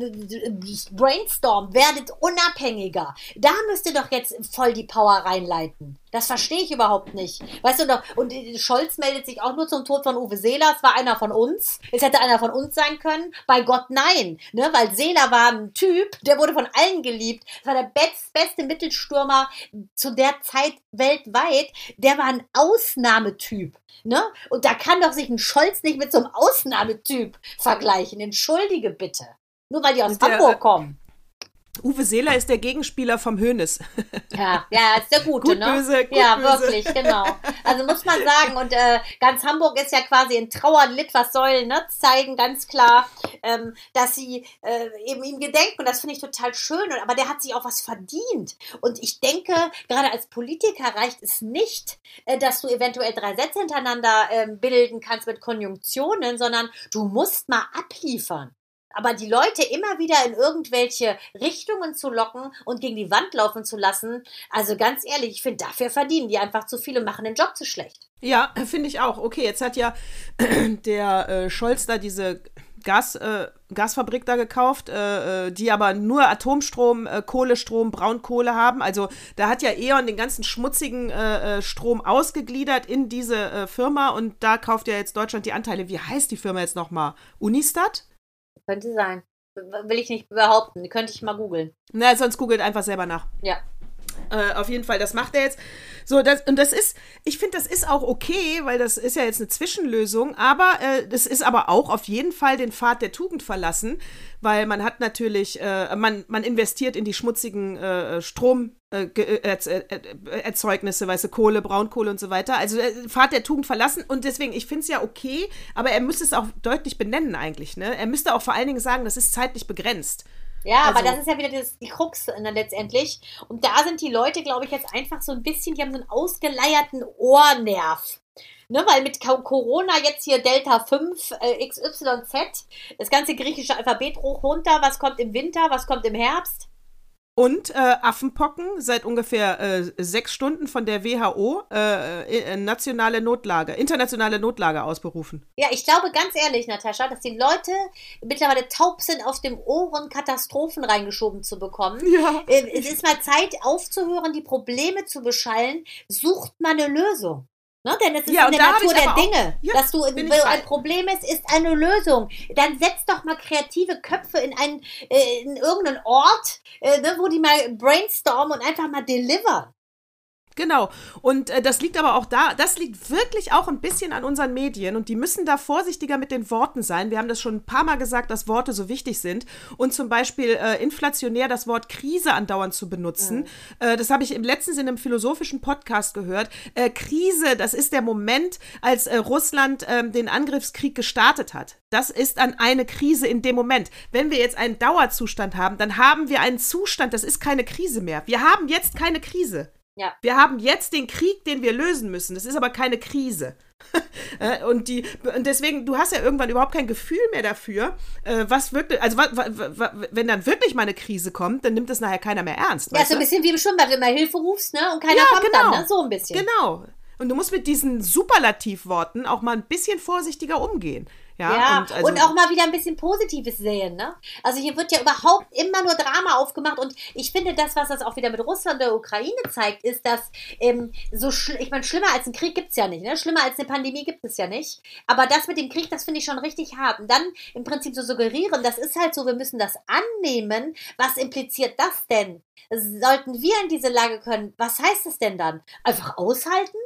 [SPEAKER 1] brainstorm, werdet unabhängiger. Da müsst ihr doch jetzt voll die Power reinleiten. Das verstehe ich überhaupt nicht. Weißt du doch, und äh, Scholz meldet sich auch nur zum Tod von Uwe Seeler. Es war einer von uns. Es hätte einer von uns sein können. Bei Gott nein. Ne? Weil Seeler war ein Typ, der wurde von allen geliebt. Das war der best, beste Mittelstürmer zu der Zeit weltweit. Der war ein Ausnahmetyp. Ne? Und da kann doch sich ein Scholz nicht mit so einem Ausnahmetyp vergleichen. Entschuldige bitte. Nur weil die aus
[SPEAKER 3] Der, äh,
[SPEAKER 1] Hamburg kommen.
[SPEAKER 3] Uwe Seeler ist der Gegenspieler vom Hönes.
[SPEAKER 1] Ja, ja, ist der Gute,
[SPEAKER 3] Gut,
[SPEAKER 1] ne?
[SPEAKER 3] böse, gut,
[SPEAKER 1] ja,
[SPEAKER 3] böse.
[SPEAKER 1] wirklich, genau. Also muss man sagen, und äh, ganz Hamburg ist ja quasi in Trauerlied, was soll, ne, zeigen ganz klar, ähm, dass sie äh, eben ihm gedenken und das finde ich total schön, und, aber der hat sich auch was verdient. Und ich denke, gerade als Politiker reicht es nicht, äh, dass du eventuell drei Sätze hintereinander ähm, bilden kannst mit Konjunktionen, sondern du musst mal abliefern. Aber die Leute immer wieder in irgendwelche Richtungen zu locken und gegen die Wand laufen zu lassen, also ganz ehrlich, ich finde, dafür verdienen die einfach zu viel und machen den Job zu schlecht.
[SPEAKER 3] Ja, finde ich auch. Okay, jetzt hat ja der äh, Scholz da diese Gas, äh, Gasfabrik da gekauft, äh, äh, die aber nur Atomstrom, äh, Kohlestrom, Braunkohle haben. Also da hat ja E.ON den ganzen schmutzigen äh, äh, Strom ausgegliedert in diese Firma und da kauft ja jetzt Deutschland die Anteile. Wie heißt die Firma jetzt nochmal? Unistat?
[SPEAKER 1] Könnte sein. Will ich nicht behaupten. Könnte ich mal googeln.
[SPEAKER 3] Na, sonst googelt einfach selber nach.
[SPEAKER 1] Ja.
[SPEAKER 3] Äh, auf jeden Fall, das macht er jetzt. So, das, und das ist, ich finde, das ist auch okay, weil das ist ja jetzt eine Zwischenlösung, aber äh, das ist aber auch auf jeden Fall den Pfad der Tugend verlassen, weil man hat natürlich, äh, man, man investiert in die schmutzigen äh, Stromerzeugnisse, äh, weißt du, Kohle, Braunkohle und so weiter. Also äh, Pfad der Tugend verlassen und deswegen, ich finde es ja okay, aber er müsste es auch deutlich benennen eigentlich, ne? Er müsste auch vor allen Dingen sagen, das ist zeitlich begrenzt.
[SPEAKER 1] Ja, also, aber das ist ja wieder das, die Krux ne, letztendlich. Und da sind die Leute, glaube ich, jetzt einfach so ein bisschen, die haben so einen ausgeleierten Ohrnerv. Ne, weil mit Corona jetzt hier Delta 5, äh, XYZ, das ganze griechische Alphabet hoch runter, was kommt im Winter, was kommt im Herbst.
[SPEAKER 3] Und äh, Affenpocken seit ungefähr äh, sechs Stunden von der WHO äh, äh, nationale Notlage, internationale Notlage ausberufen.
[SPEAKER 1] Ja, ich glaube ganz ehrlich, Natascha, dass die Leute mittlerweile taub sind, auf dem Ohren Katastrophen reingeschoben zu bekommen. Ja. Äh, es ist mal Zeit aufzuhören, die Probleme zu beschallen. Sucht mal eine Lösung. Ne? Denn es ist ja, in der Natur der Dinge. Ja, dass du, wenn ein Problem ist, ist eine Lösung. Dann setz doch mal kreative Köpfe in einen, äh, in irgendeinen Ort, äh, ne, wo die mal brainstormen und einfach mal delivern.
[SPEAKER 3] Genau. Und äh, das liegt aber auch da, das liegt wirklich auch ein bisschen an unseren Medien und die müssen da vorsichtiger mit den Worten sein. Wir haben das schon ein paar Mal gesagt, dass Worte so wichtig sind. Und zum Beispiel äh, inflationär das Wort Krise andauernd zu benutzen. Mhm. Äh, das habe ich im letzten Sinne im philosophischen Podcast gehört. Äh, Krise, das ist der Moment, als äh, Russland ähm, den Angriffskrieg gestartet hat. Das ist dann eine Krise in dem Moment. Wenn wir jetzt einen Dauerzustand haben, dann haben wir einen Zustand, das ist keine Krise mehr. Wir haben jetzt keine Krise. Ja. Wir haben jetzt den Krieg, den wir lösen müssen. Das ist aber keine Krise. Äh, und, die, und deswegen, du hast ja irgendwann überhaupt kein Gefühl mehr dafür, äh, was wirklich, also wenn dann wirklich mal eine Krise kommt, dann nimmt das nachher keiner mehr ernst.
[SPEAKER 1] Ja, so ein bisschen wie Schwimmbad, wenn man Hilfe rufst, ne? Und keiner ja, kommt genau. dann, ne? So ein bisschen.
[SPEAKER 3] Genau. Und du musst mit diesen Superlativworten auch mal ein bisschen vorsichtiger umgehen. Ja,
[SPEAKER 1] ja und, also, und, auch mal wieder ein bisschen Positives sehen. Ne? Also hier wird ja überhaupt immer nur Drama aufgemacht und ich finde, das, was das auch wieder mit Russland und der Ukraine zeigt, ist, dass ähm, so, ich meine, schlimmer als ein Krieg gibt es ja nicht. Ne? Schlimmer als eine Pandemie gibt es ja nicht. Aber das mit dem Krieg, das finde ich schon richtig hart. Und dann im Prinzip so suggerieren, das ist halt so, wir müssen das annehmen. Was impliziert das denn? Sollten wir in diese Lage können, was heißt das denn dann? Einfach aushalten?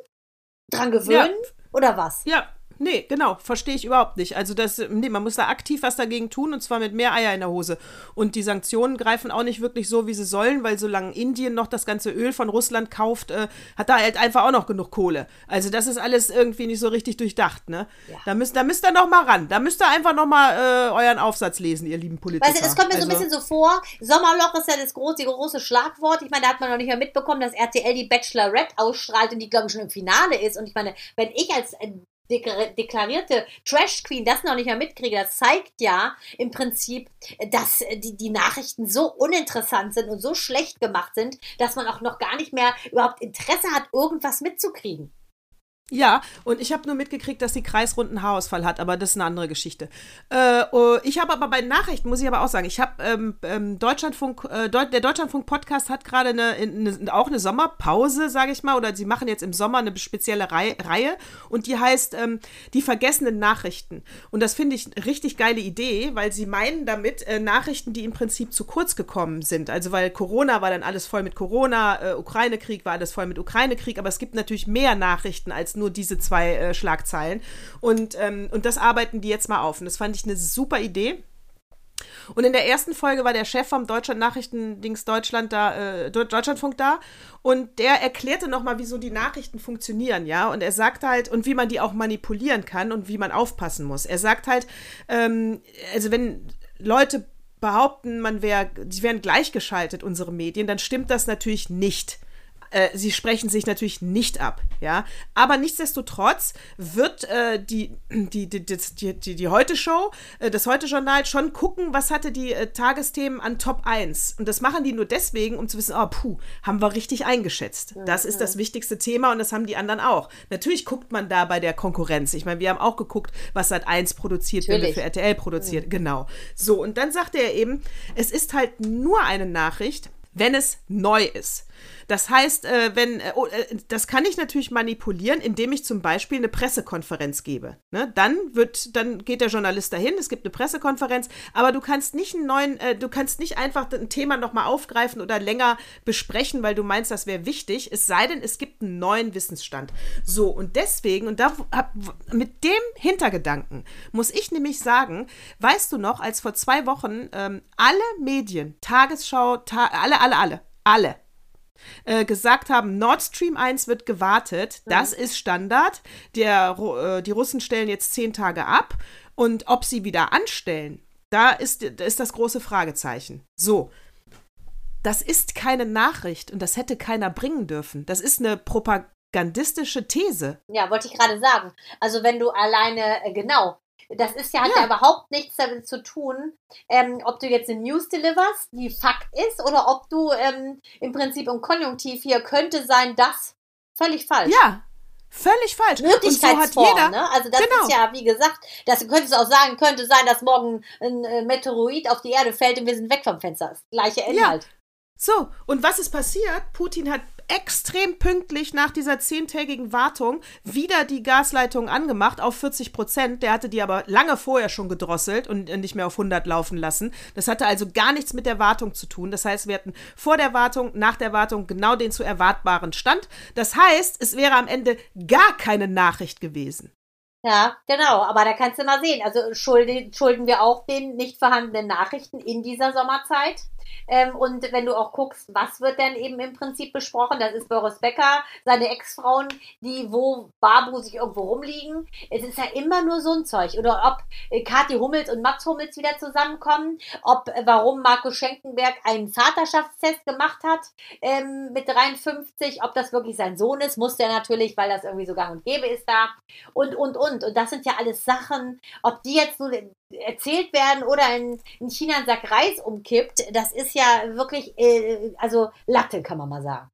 [SPEAKER 1] Dran gewöhnen? Ja. Oder was?
[SPEAKER 3] Ja, Nee, genau, verstehe ich überhaupt nicht. Also das, nee, man muss da aktiv was dagegen tun und zwar mit mehr Eier in der Hose. Und die Sanktionen greifen auch nicht wirklich so, wie sie sollen, weil solange Indien noch das ganze Öl von Russland kauft, äh, hat da halt einfach auch noch genug Kohle. Also das ist alles irgendwie nicht so richtig durchdacht, ne? Ja. Da müsst, da müsst ihr noch mal ran. Da müsst ihr einfach noch mal äh, euren Aufsatz lesen, ihr lieben Politiker.
[SPEAKER 1] Weißt du, das kommt mir also, so ein also bisschen so vor. Sommerloch ist ja das große, große Schlagwort. Ich meine, da hat man noch nicht mehr mitbekommen, dass RTL die Bachelorette ausstrahlt und die, glaube ich, schon im Finale ist. Und ich meine, wenn ich als äh, deklarierte Trash Queen das noch nicht mehr mitkriege, das zeigt ja im Prinzip, dass die, die Nachrichten so uninteressant sind und so schlecht gemacht sind, dass man auch noch gar nicht mehr überhaupt Interesse hat, irgendwas mitzukriegen.
[SPEAKER 3] Ja, und ich habe nur mitgekriegt, dass die Kreisrunden Haarausfall hat, aber das ist eine andere Geschichte. Äh, oh, ich habe aber bei Nachrichten, muss ich aber auch sagen, ich habe ähm, ähm, Deutschlandfunk, äh, der Deutschlandfunk-Podcast hat gerade eine, eine, auch eine Sommerpause, sage ich mal, oder sie machen jetzt im Sommer eine spezielle Rei Reihe und die heißt ähm, Die vergessenen Nachrichten. Und das finde ich eine richtig geile Idee, weil sie meinen damit äh, Nachrichten, die im Prinzip zu kurz gekommen sind. Also weil Corona war dann alles voll mit Corona, äh, Ukraine-Krieg war alles voll mit Ukraine-Krieg, aber es gibt natürlich mehr Nachrichten als nur diese zwei äh, Schlagzeilen. Und, ähm, und das arbeiten die jetzt mal auf. Und das fand ich eine super Idee. Und in der ersten Folge war der Chef vom Deutschland Nachrichtendings Deutschland da, äh, Deutschlandfunk da und der erklärte nochmal, wieso die Nachrichten funktionieren, ja. Und er sagt halt, und wie man die auch manipulieren kann und wie man aufpassen muss. Er sagt halt, ähm, also wenn Leute behaupten, man wäre, die wären gleichgeschaltet, unsere Medien, dann stimmt das natürlich nicht. Äh, sie sprechen sich natürlich nicht ab, ja. Aber nichtsdestotrotz wird äh, die, die, die, die, die, die Heute-Show, äh, das Heute-Journal schon gucken, was hatte die äh, Tagesthemen an Top 1. Und das machen die nur deswegen, um zu wissen, oh, puh, haben wir richtig eingeschätzt. Das ist das wichtigste Thema und das haben die anderen auch. Natürlich guckt man da bei der Konkurrenz. Ich meine, wir haben auch geguckt, was Sat 1 produziert, wenn für RTL produziert. Mhm. Genau. So, und dann sagte er eben, es ist halt nur eine Nachricht, wenn es neu ist. Das heißt, äh, wenn, äh, oh, äh, das kann ich natürlich manipulieren, indem ich zum Beispiel eine Pressekonferenz gebe. Ne? Dann wird, dann geht der Journalist dahin, es gibt eine Pressekonferenz, aber du kannst nicht einen neuen, du kannst nicht einfach ein Thema nochmal aufgreifen oder länger besprechen, weil du meinst, das wäre wichtig, es sei denn, es gibt einen neuen Wissensstand. So, und deswegen, und da mit dem Hintergedanken muss ich nämlich sagen, weißt du noch, als vor zwei Wochen ähm, alle Medien, Tagesschau, ta alle, alle, alle, alle äh, gesagt haben, Nord Stream 1 wird gewartet. Das mhm. ist Standard. Der, äh, die Russen stellen jetzt zehn Tage ab. Und ob sie wieder anstellen, da ist, ist das große Fragezeichen. So. Das ist keine Nachricht und das hätte keiner bringen dürfen. Das ist eine propagandistische These.
[SPEAKER 1] Ja, wollte ich gerade sagen. Also wenn du alleine, äh, genau, das ist ja, hat ja. ja überhaupt nichts damit zu tun, ähm, ob du jetzt eine News deliverst, die Fakt ist, oder ob du ähm, im Prinzip im Konjunktiv hier könnte sein, das völlig falsch.
[SPEAKER 3] Ja, Völlig falsch.
[SPEAKER 1] Möglichkeitsform, so jeder, ne? Also das genau. ist ja, wie gesagt, das könntest du auch sagen, könnte sein, dass morgen ein äh, Meteorit auf die Erde fällt und wir sind weg vom Fenster. Das gleiche Inhalt. Ja.
[SPEAKER 3] So, und was ist passiert? Putin hat extrem pünktlich nach dieser zehntägigen Wartung wieder die Gasleitung angemacht auf 40 Prozent. Der hatte die aber lange vorher schon gedrosselt und nicht mehr auf 100 laufen lassen. Das hatte also gar nichts mit der Wartung zu tun. Das heißt, wir hatten vor der Wartung, nach der Wartung genau den zu erwartbaren Stand. Das heißt, es wäre am Ende gar keine Nachricht gewesen.
[SPEAKER 1] Ja, genau. Aber da kannst du mal sehen. Also schulden, schulden wir auch den nicht vorhandenen Nachrichten in dieser Sommerzeit. Ähm, und wenn du auch guckst, was wird denn eben im Prinzip besprochen, das ist Boris Becker, seine Ex-Frauen, die wo Babu sich irgendwo rumliegen. Es ist ja immer nur so ein Zeug. Oder ob äh, Kathi Hummels und Max Hummels wieder zusammenkommen, ob äh, warum Marco Schenkenberg einen Vaterschaftstest gemacht hat ähm, mit 53, ob das wirklich sein Sohn ist, musste er natürlich, weil das irgendwie so gang und gäbe ist da. Und, und, und. Und das sind ja alles Sachen, ob die jetzt nur erzählt werden oder in, in China ein Sack Reis umkippt, das ist ja wirklich, äh, also Latte, kann man mal sagen.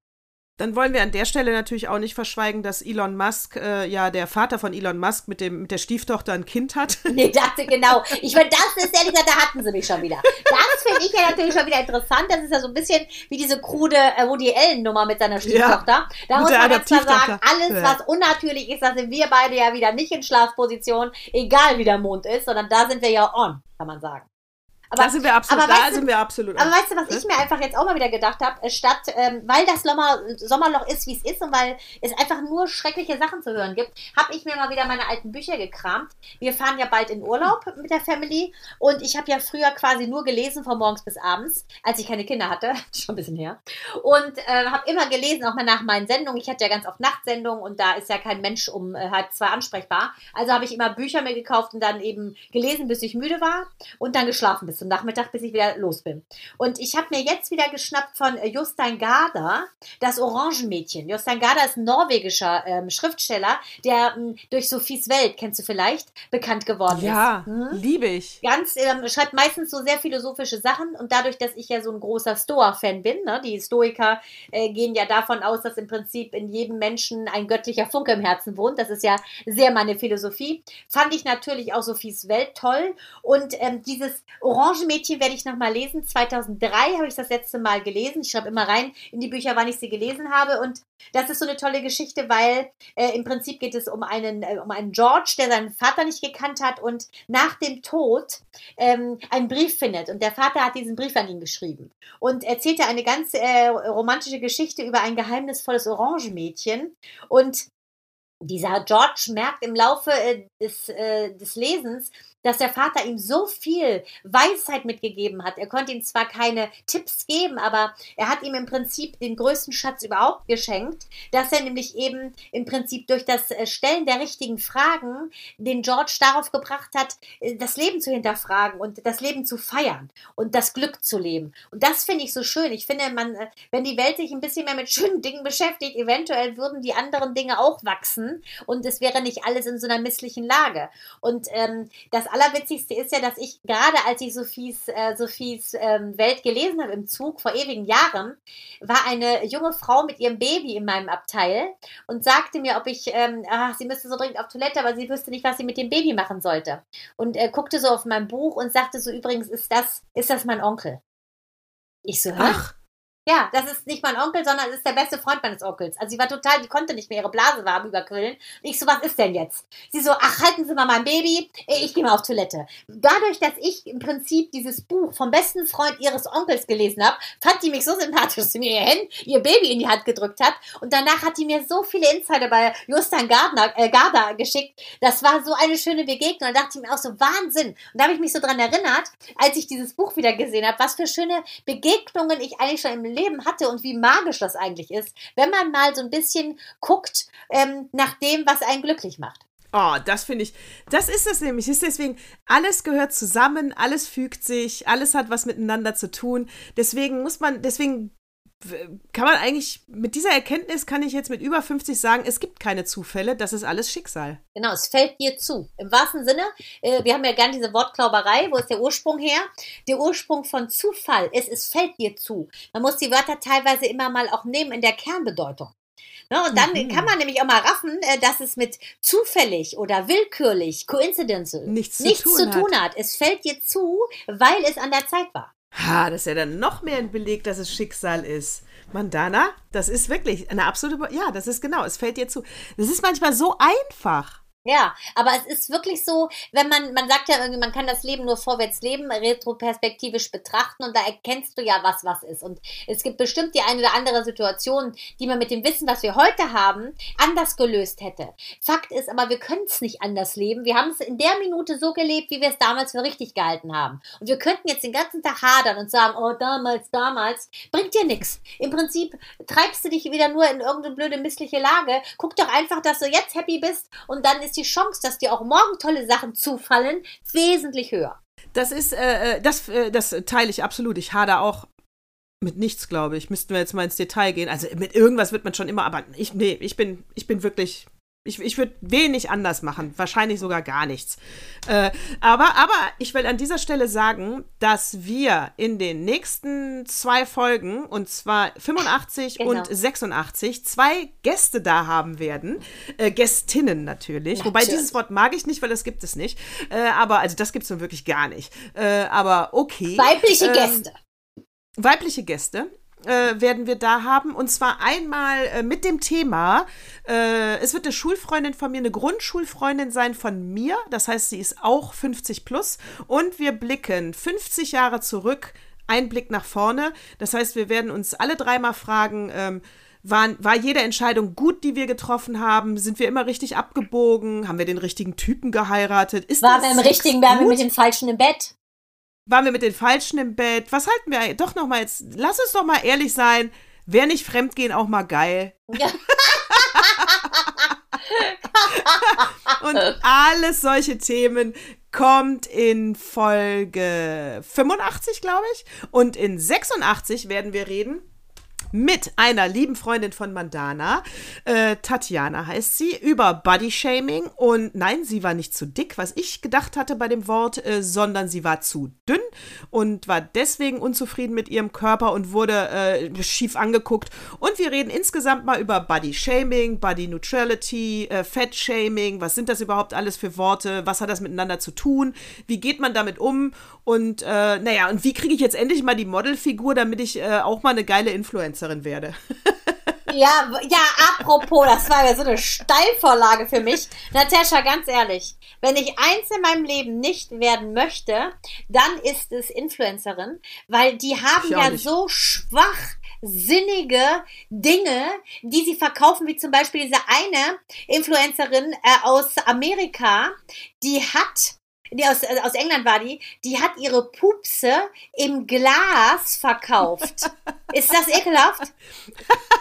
[SPEAKER 3] Dann wollen wir an der Stelle natürlich auch nicht verschweigen, dass Elon Musk, äh, ja, der Vater von Elon Musk mit, dem, mit der Stieftochter ein Kind hat.
[SPEAKER 1] Nee, dachte genau. Ich meine, das ist ehrlich gesagt, da hatten sie mich schon wieder. Das finde ich ja natürlich schon wieder interessant. Das ist ja so ein bisschen wie diese krude äh, Woody Allen-Nummer mit seiner Stieftochter. Ja, da muss man jetzt mal sagen, alles, was unnatürlich ist, da sind wir beide ja wieder nicht in Schlafposition, egal wie der Mond ist, sondern da sind wir ja on, kann man sagen.
[SPEAKER 3] Aber, da sind wir absolut. Aber da sind wir absolut.
[SPEAKER 1] Aber weißt du, was ich mir einfach jetzt auch mal wieder gedacht habe, statt, ähm, weil das Sommer, Sommerloch ist, wie es ist und weil es einfach nur schreckliche Sachen zu hören gibt, habe ich mir mal wieder meine alten Bücher gekramt. Wir fahren ja bald in Urlaub mit der Family und ich habe ja früher quasi nur gelesen von morgens bis abends, als ich keine Kinder hatte, schon ein bisschen her. Und äh, habe immer gelesen, auch mal nach meinen Sendungen. Ich hatte ja ganz oft Nachtsendungen und da ist ja kein Mensch um äh, halb zwei ansprechbar. Also habe ich immer Bücher mir gekauft und dann eben gelesen, bis ich müde war und dann geschlafen bis zum Nachmittag, bis ich wieder los bin. Und ich habe mir jetzt wieder geschnappt von äh, Jostein Garda, das Orangenmädchen. Jostein Garda ist ein norwegischer ähm, Schriftsteller, der ähm, durch Sophies Welt, kennst du vielleicht, bekannt geworden
[SPEAKER 3] ja,
[SPEAKER 1] ist.
[SPEAKER 3] Ja, hm? liebe ich.
[SPEAKER 1] Ganz, ähm, schreibt meistens so sehr philosophische Sachen und dadurch, dass ich ja so ein großer Stoa-Fan bin, ne, die Stoiker äh, gehen ja davon aus, dass im Prinzip in jedem Menschen ein göttlicher Funke im Herzen wohnt. Das ist ja sehr meine Philosophie. Fand ich natürlich auch Sophies Welt toll und ähm, dieses Orange Orangenmädchen werde ich nochmal lesen. 2003 habe ich das letzte Mal gelesen. Ich schreibe immer rein in die Bücher, wann ich sie gelesen habe. Und das ist so eine tolle Geschichte, weil äh, im Prinzip geht es um einen, äh, um einen George, der seinen Vater nicht gekannt hat und nach dem Tod ähm, einen Brief findet. Und der Vater hat diesen Brief an ihn geschrieben und erzählte eine ganz äh, romantische Geschichte über ein geheimnisvolles Orangenmädchen. Und dieser George merkt im Laufe äh, des, äh, des Lesens, dass der Vater ihm so viel Weisheit mitgegeben hat. Er konnte ihm zwar keine Tipps geben, aber er hat ihm im Prinzip den größten Schatz überhaupt geschenkt, dass er nämlich eben im Prinzip durch das äh, Stellen der richtigen Fragen den George darauf gebracht hat, äh, das Leben zu hinterfragen und das Leben zu feiern und das Glück zu leben. Und das finde ich so schön. Ich finde, man, äh, wenn die Welt sich ein bisschen mehr mit schönen Dingen beschäftigt, eventuell würden die anderen Dinge auch wachsen und es wäre nicht alles in so einer misslichen Lage. Und ähm, das Allerwitzigste ist ja, dass ich gerade als ich Sophies, äh, Sophies ähm, Welt gelesen habe im Zug vor ewigen Jahren, war eine junge Frau mit ihrem Baby in meinem Abteil und sagte mir, ob ich, ähm, ach, sie müsste so dringend auf Toilette, aber sie wüsste nicht, was sie mit dem Baby machen sollte. Und äh, guckte so auf mein Buch und sagte so, übrigens, ist das, ist das mein Onkel? Ich so, ach. Ja, das ist nicht mein Onkel, sondern es ist der beste Freund meines Onkels. Also sie war total, die konnte nicht mehr ihre Blase warm überquillen. Ich so, was ist denn jetzt? Sie so, ach, halten Sie mal mein Baby, ich gehe mal auf Toilette. Dadurch, dass ich im Prinzip dieses Buch vom besten Freund ihres Onkels gelesen habe, fand die mich so sympathisch, dass sie mir ihr, Hand, ihr Baby in die Hand gedrückt hat. Und danach hat die mir so viele Insider bei Justin Gardner, äh, Garda geschickt. Das war so eine schöne Begegnung. Da dachte ich mir auch so, Wahnsinn. Und da habe ich mich so dran erinnert, als ich dieses Buch wieder gesehen habe, was für schöne Begegnungen ich eigentlich schon im Leben hatte und wie magisch das eigentlich ist, wenn man mal so ein bisschen guckt ähm, nach dem, was einen glücklich macht.
[SPEAKER 3] Oh, das finde ich, das ist es nämlich. Ist deswegen, alles gehört zusammen, alles fügt sich, alles hat was miteinander zu tun. Deswegen muss man, deswegen kann man eigentlich, mit dieser Erkenntnis kann ich jetzt mit über 50 sagen, es gibt keine Zufälle, das ist alles Schicksal.
[SPEAKER 1] Genau, es fällt dir zu. Im wahrsten Sinne, äh, wir haben ja gern diese Wortklauberei, wo ist der Ursprung her? Der Ursprung von Zufall ist, es fällt dir zu. Man muss die Wörter teilweise immer mal auch nehmen in der Kernbedeutung. Ne, und dann mhm. kann man nämlich auch mal raffen, äh, dass es mit zufällig oder willkürlich, Coincidental,
[SPEAKER 3] nichts,
[SPEAKER 1] nichts
[SPEAKER 3] zu,
[SPEAKER 1] tun, zu tun hat. Es fällt dir zu, weil es an der Zeit war.
[SPEAKER 3] Ha, das ist ja dann noch mehr ein Beleg, dass es Schicksal ist. Mandana, das ist wirklich eine absolute, ja, das ist genau, es fällt dir zu. Das ist manchmal so einfach.
[SPEAKER 1] Ja, aber es ist wirklich so, wenn man, man sagt ja irgendwie, man kann das Leben nur vorwärts leben, retroperspektivisch betrachten und da erkennst du ja, was was ist. Und es gibt bestimmt die eine oder andere Situation, die man mit dem Wissen, was wir heute haben, anders gelöst hätte. Fakt ist aber, wir können es nicht anders leben. Wir haben es in der Minute so gelebt, wie wir es damals für richtig gehalten haben. Und wir könnten jetzt den ganzen Tag hadern und sagen, oh, damals, damals, bringt dir nichts. Im Prinzip treibst du dich wieder nur in irgendeine blöde, missliche Lage. Guck doch einfach, dass du jetzt happy bist und dann ist ist die Chance, dass dir auch morgen tolle Sachen zufallen, wesentlich höher.
[SPEAKER 3] Das ist, äh, äh, das, äh, das teile ich absolut. Ich hader auch mit nichts, glaube ich. Müssten wir jetzt mal ins Detail gehen. Also mit irgendwas wird man schon immer, aber ich, nee, ich bin, ich bin wirklich ich, ich würde wenig anders machen, wahrscheinlich sogar gar nichts. Äh, aber, aber ich will an dieser Stelle sagen, dass wir in den nächsten zwei Folgen, und zwar 85 genau. und 86, zwei Gäste da haben werden. Äh, Gästinnen natürlich. Ja, Wobei dieses Wort mag ich nicht, weil das gibt es nicht. Äh, aber, also das gibt es nun wirklich gar nicht. Äh, aber okay.
[SPEAKER 1] Weibliche ähm, Gäste.
[SPEAKER 3] Weibliche Gäste äh, werden wir da haben. Und zwar einmal äh, mit dem Thema, äh, es wird eine Schulfreundin von mir, eine Grundschulfreundin sein von mir. Das heißt, sie ist auch 50 plus. Und wir blicken 50 Jahre zurück, ein Blick nach vorne. Das heißt, wir werden uns alle dreimal fragen, ähm, waren, war jede Entscheidung gut, die wir getroffen haben? Sind wir immer richtig abgebogen? Haben wir den richtigen Typen geheiratet?
[SPEAKER 1] Ist waren wir im richtigen, waren wir mit dem Falschen im Bett?
[SPEAKER 3] Waren wir mit den Falschen im Bett? Was halten wir doch noch mal jetzt? Lass uns doch mal ehrlich sein. Wäre nicht Fremdgehen auch mal geil? Ja. Und alles solche Themen kommt in Folge 85, glaube ich. Und in 86 werden wir reden mit einer lieben Freundin von Mandana, äh, Tatjana heißt sie, über Bodyshaming. Und nein, sie war nicht zu dick, was ich gedacht hatte bei dem Wort, äh, sondern sie war zu dünn und war deswegen unzufrieden mit ihrem Körper und wurde äh, schief angeguckt. Und wir reden insgesamt mal über Bodyshaming, Body Neutrality, äh, Fat Shaming. Was sind das überhaupt alles für Worte? Was hat das miteinander zu tun? Wie geht man damit um? Und äh, naja, und wie kriege ich jetzt endlich mal die Modelfigur, damit ich äh, auch mal eine geile Influencerin werde?
[SPEAKER 1] ja, ja, apropos, das war ja so eine Steilvorlage für mich. Natascha, ganz ehrlich, wenn ich eins in meinem Leben nicht werden möchte, dann ist es Influencerin, weil die haben ja nicht. so schwach sinnige Dinge, die sie verkaufen, wie zum Beispiel diese eine Influencerin äh, aus Amerika, die hat die aus, äh, aus England war die, die hat ihre Pupse im Glas verkauft. ist das ekelhaft?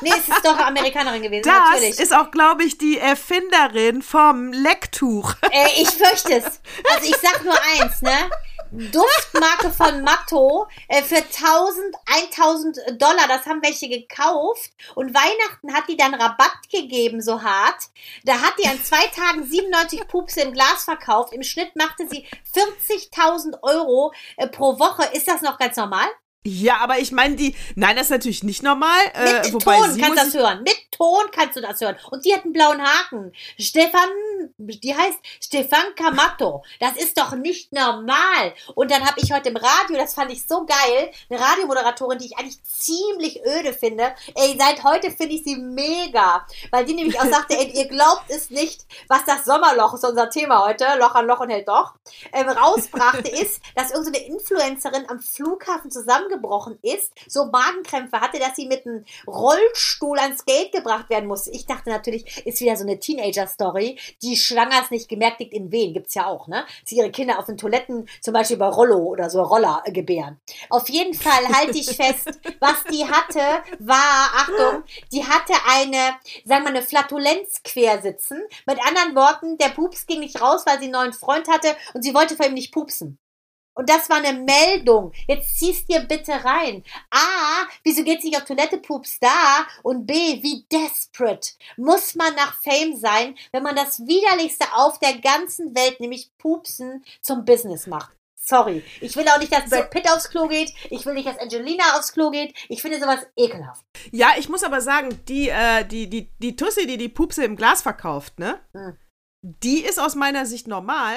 [SPEAKER 1] Nee, es ist doch Amerikanerin gewesen,
[SPEAKER 3] das
[SPEAKER 1] natürlich.
[SPEAKER 3] ist auch, glaube ich, die Erfinderin vom Lecktuch.
[SPEAKER 1] Äh, ich fürchte es. Also ich sag nur eins, ne? Duftmarke von Matto äh, für 1000, 1000 Dollar. Das haben welche gekauft. Und Weihnachten hat die dann Rabatt gegeben, so hart. Da hat die an zwei Tagen 97 Pupse im Glas verkauft. Im Schnitt machte sie 40.000 Euro äh, pro Woche. Ist das noch ganz normal?
[SPEAKER 3] Ja, aber ich meine, die. Nein, das ist natürlich nicht normal.
[SPEAKER 1] Mit
[SPEAKER 3] Äh, wobei
[SPEAKER 1] Ton kannst du das hören. Mit Ton kannst du das hören. Und die hat einen blauen Haken. Stefan, die heißt Stefan Camato. Das ist doch nicht normal. Und dann habe ich heute im Radio, das fand ich so geil, eine Radiomoderatorin, die ich eigentlich ziemlich öde finde. Ey, seit heute finde ich sie mega. Weil die nämlich auch sagte, ey, ihr glaubt es nicht, was das Sommerloch ist unser Thema heute. Loch an Loch und hält doch. Ähm, rausbrachte ist, dass irgendeine Influencerin am Flughafen zusammengebrochen ist, so Magenkrämpfe hatte, dass sie mit einem Rollstuhl ans Gate gebracht werden musste. Ich dachte natürlich, ist wieder so eine Teenager-Story, die schwanger ist nicht gemerkt liegt in wen, gibt's ja auch, ne? Sie ihre Kinder auf den Toiletten zum Beispiel bei Rollo oder so Roller äh, gebären. Auf jeden Fall halte ich fest, was die hatte, war, Achtung, die hatte eine, sagen wir, eine Flatulenz quersitzen. Mit anderen Worten, der Pups ging nicht raus, weil sie einen neuen Freund hatte und sie wollte vor ihm nicht pupsen. Und das war eine Meldung. Jetzt ziehst dir bitte rein. A, wieso geht's nicht auf Toilette, Pups da? Und B, wie desperate muss man nach Fame sein, wenn man das widerlichste auf der ganzen Welt, nämlich Pupsen, zum Business macht? Sorry. Ich will auch nicht, dass Brad Pitt aufs Klo geht. Ich will nicht, dass Angelina aufs Klo geht. Ich finde sowas ekelhaft.
[SPEAKER 3] Ja, ich muss aber sagen, die, äh, die, die, die Tussi, die die Pupse im Glas verkauft, ne?
[SPEAKER 1] Hm.
[SPEAKER 3] Die ist aus meiner Sicht normal.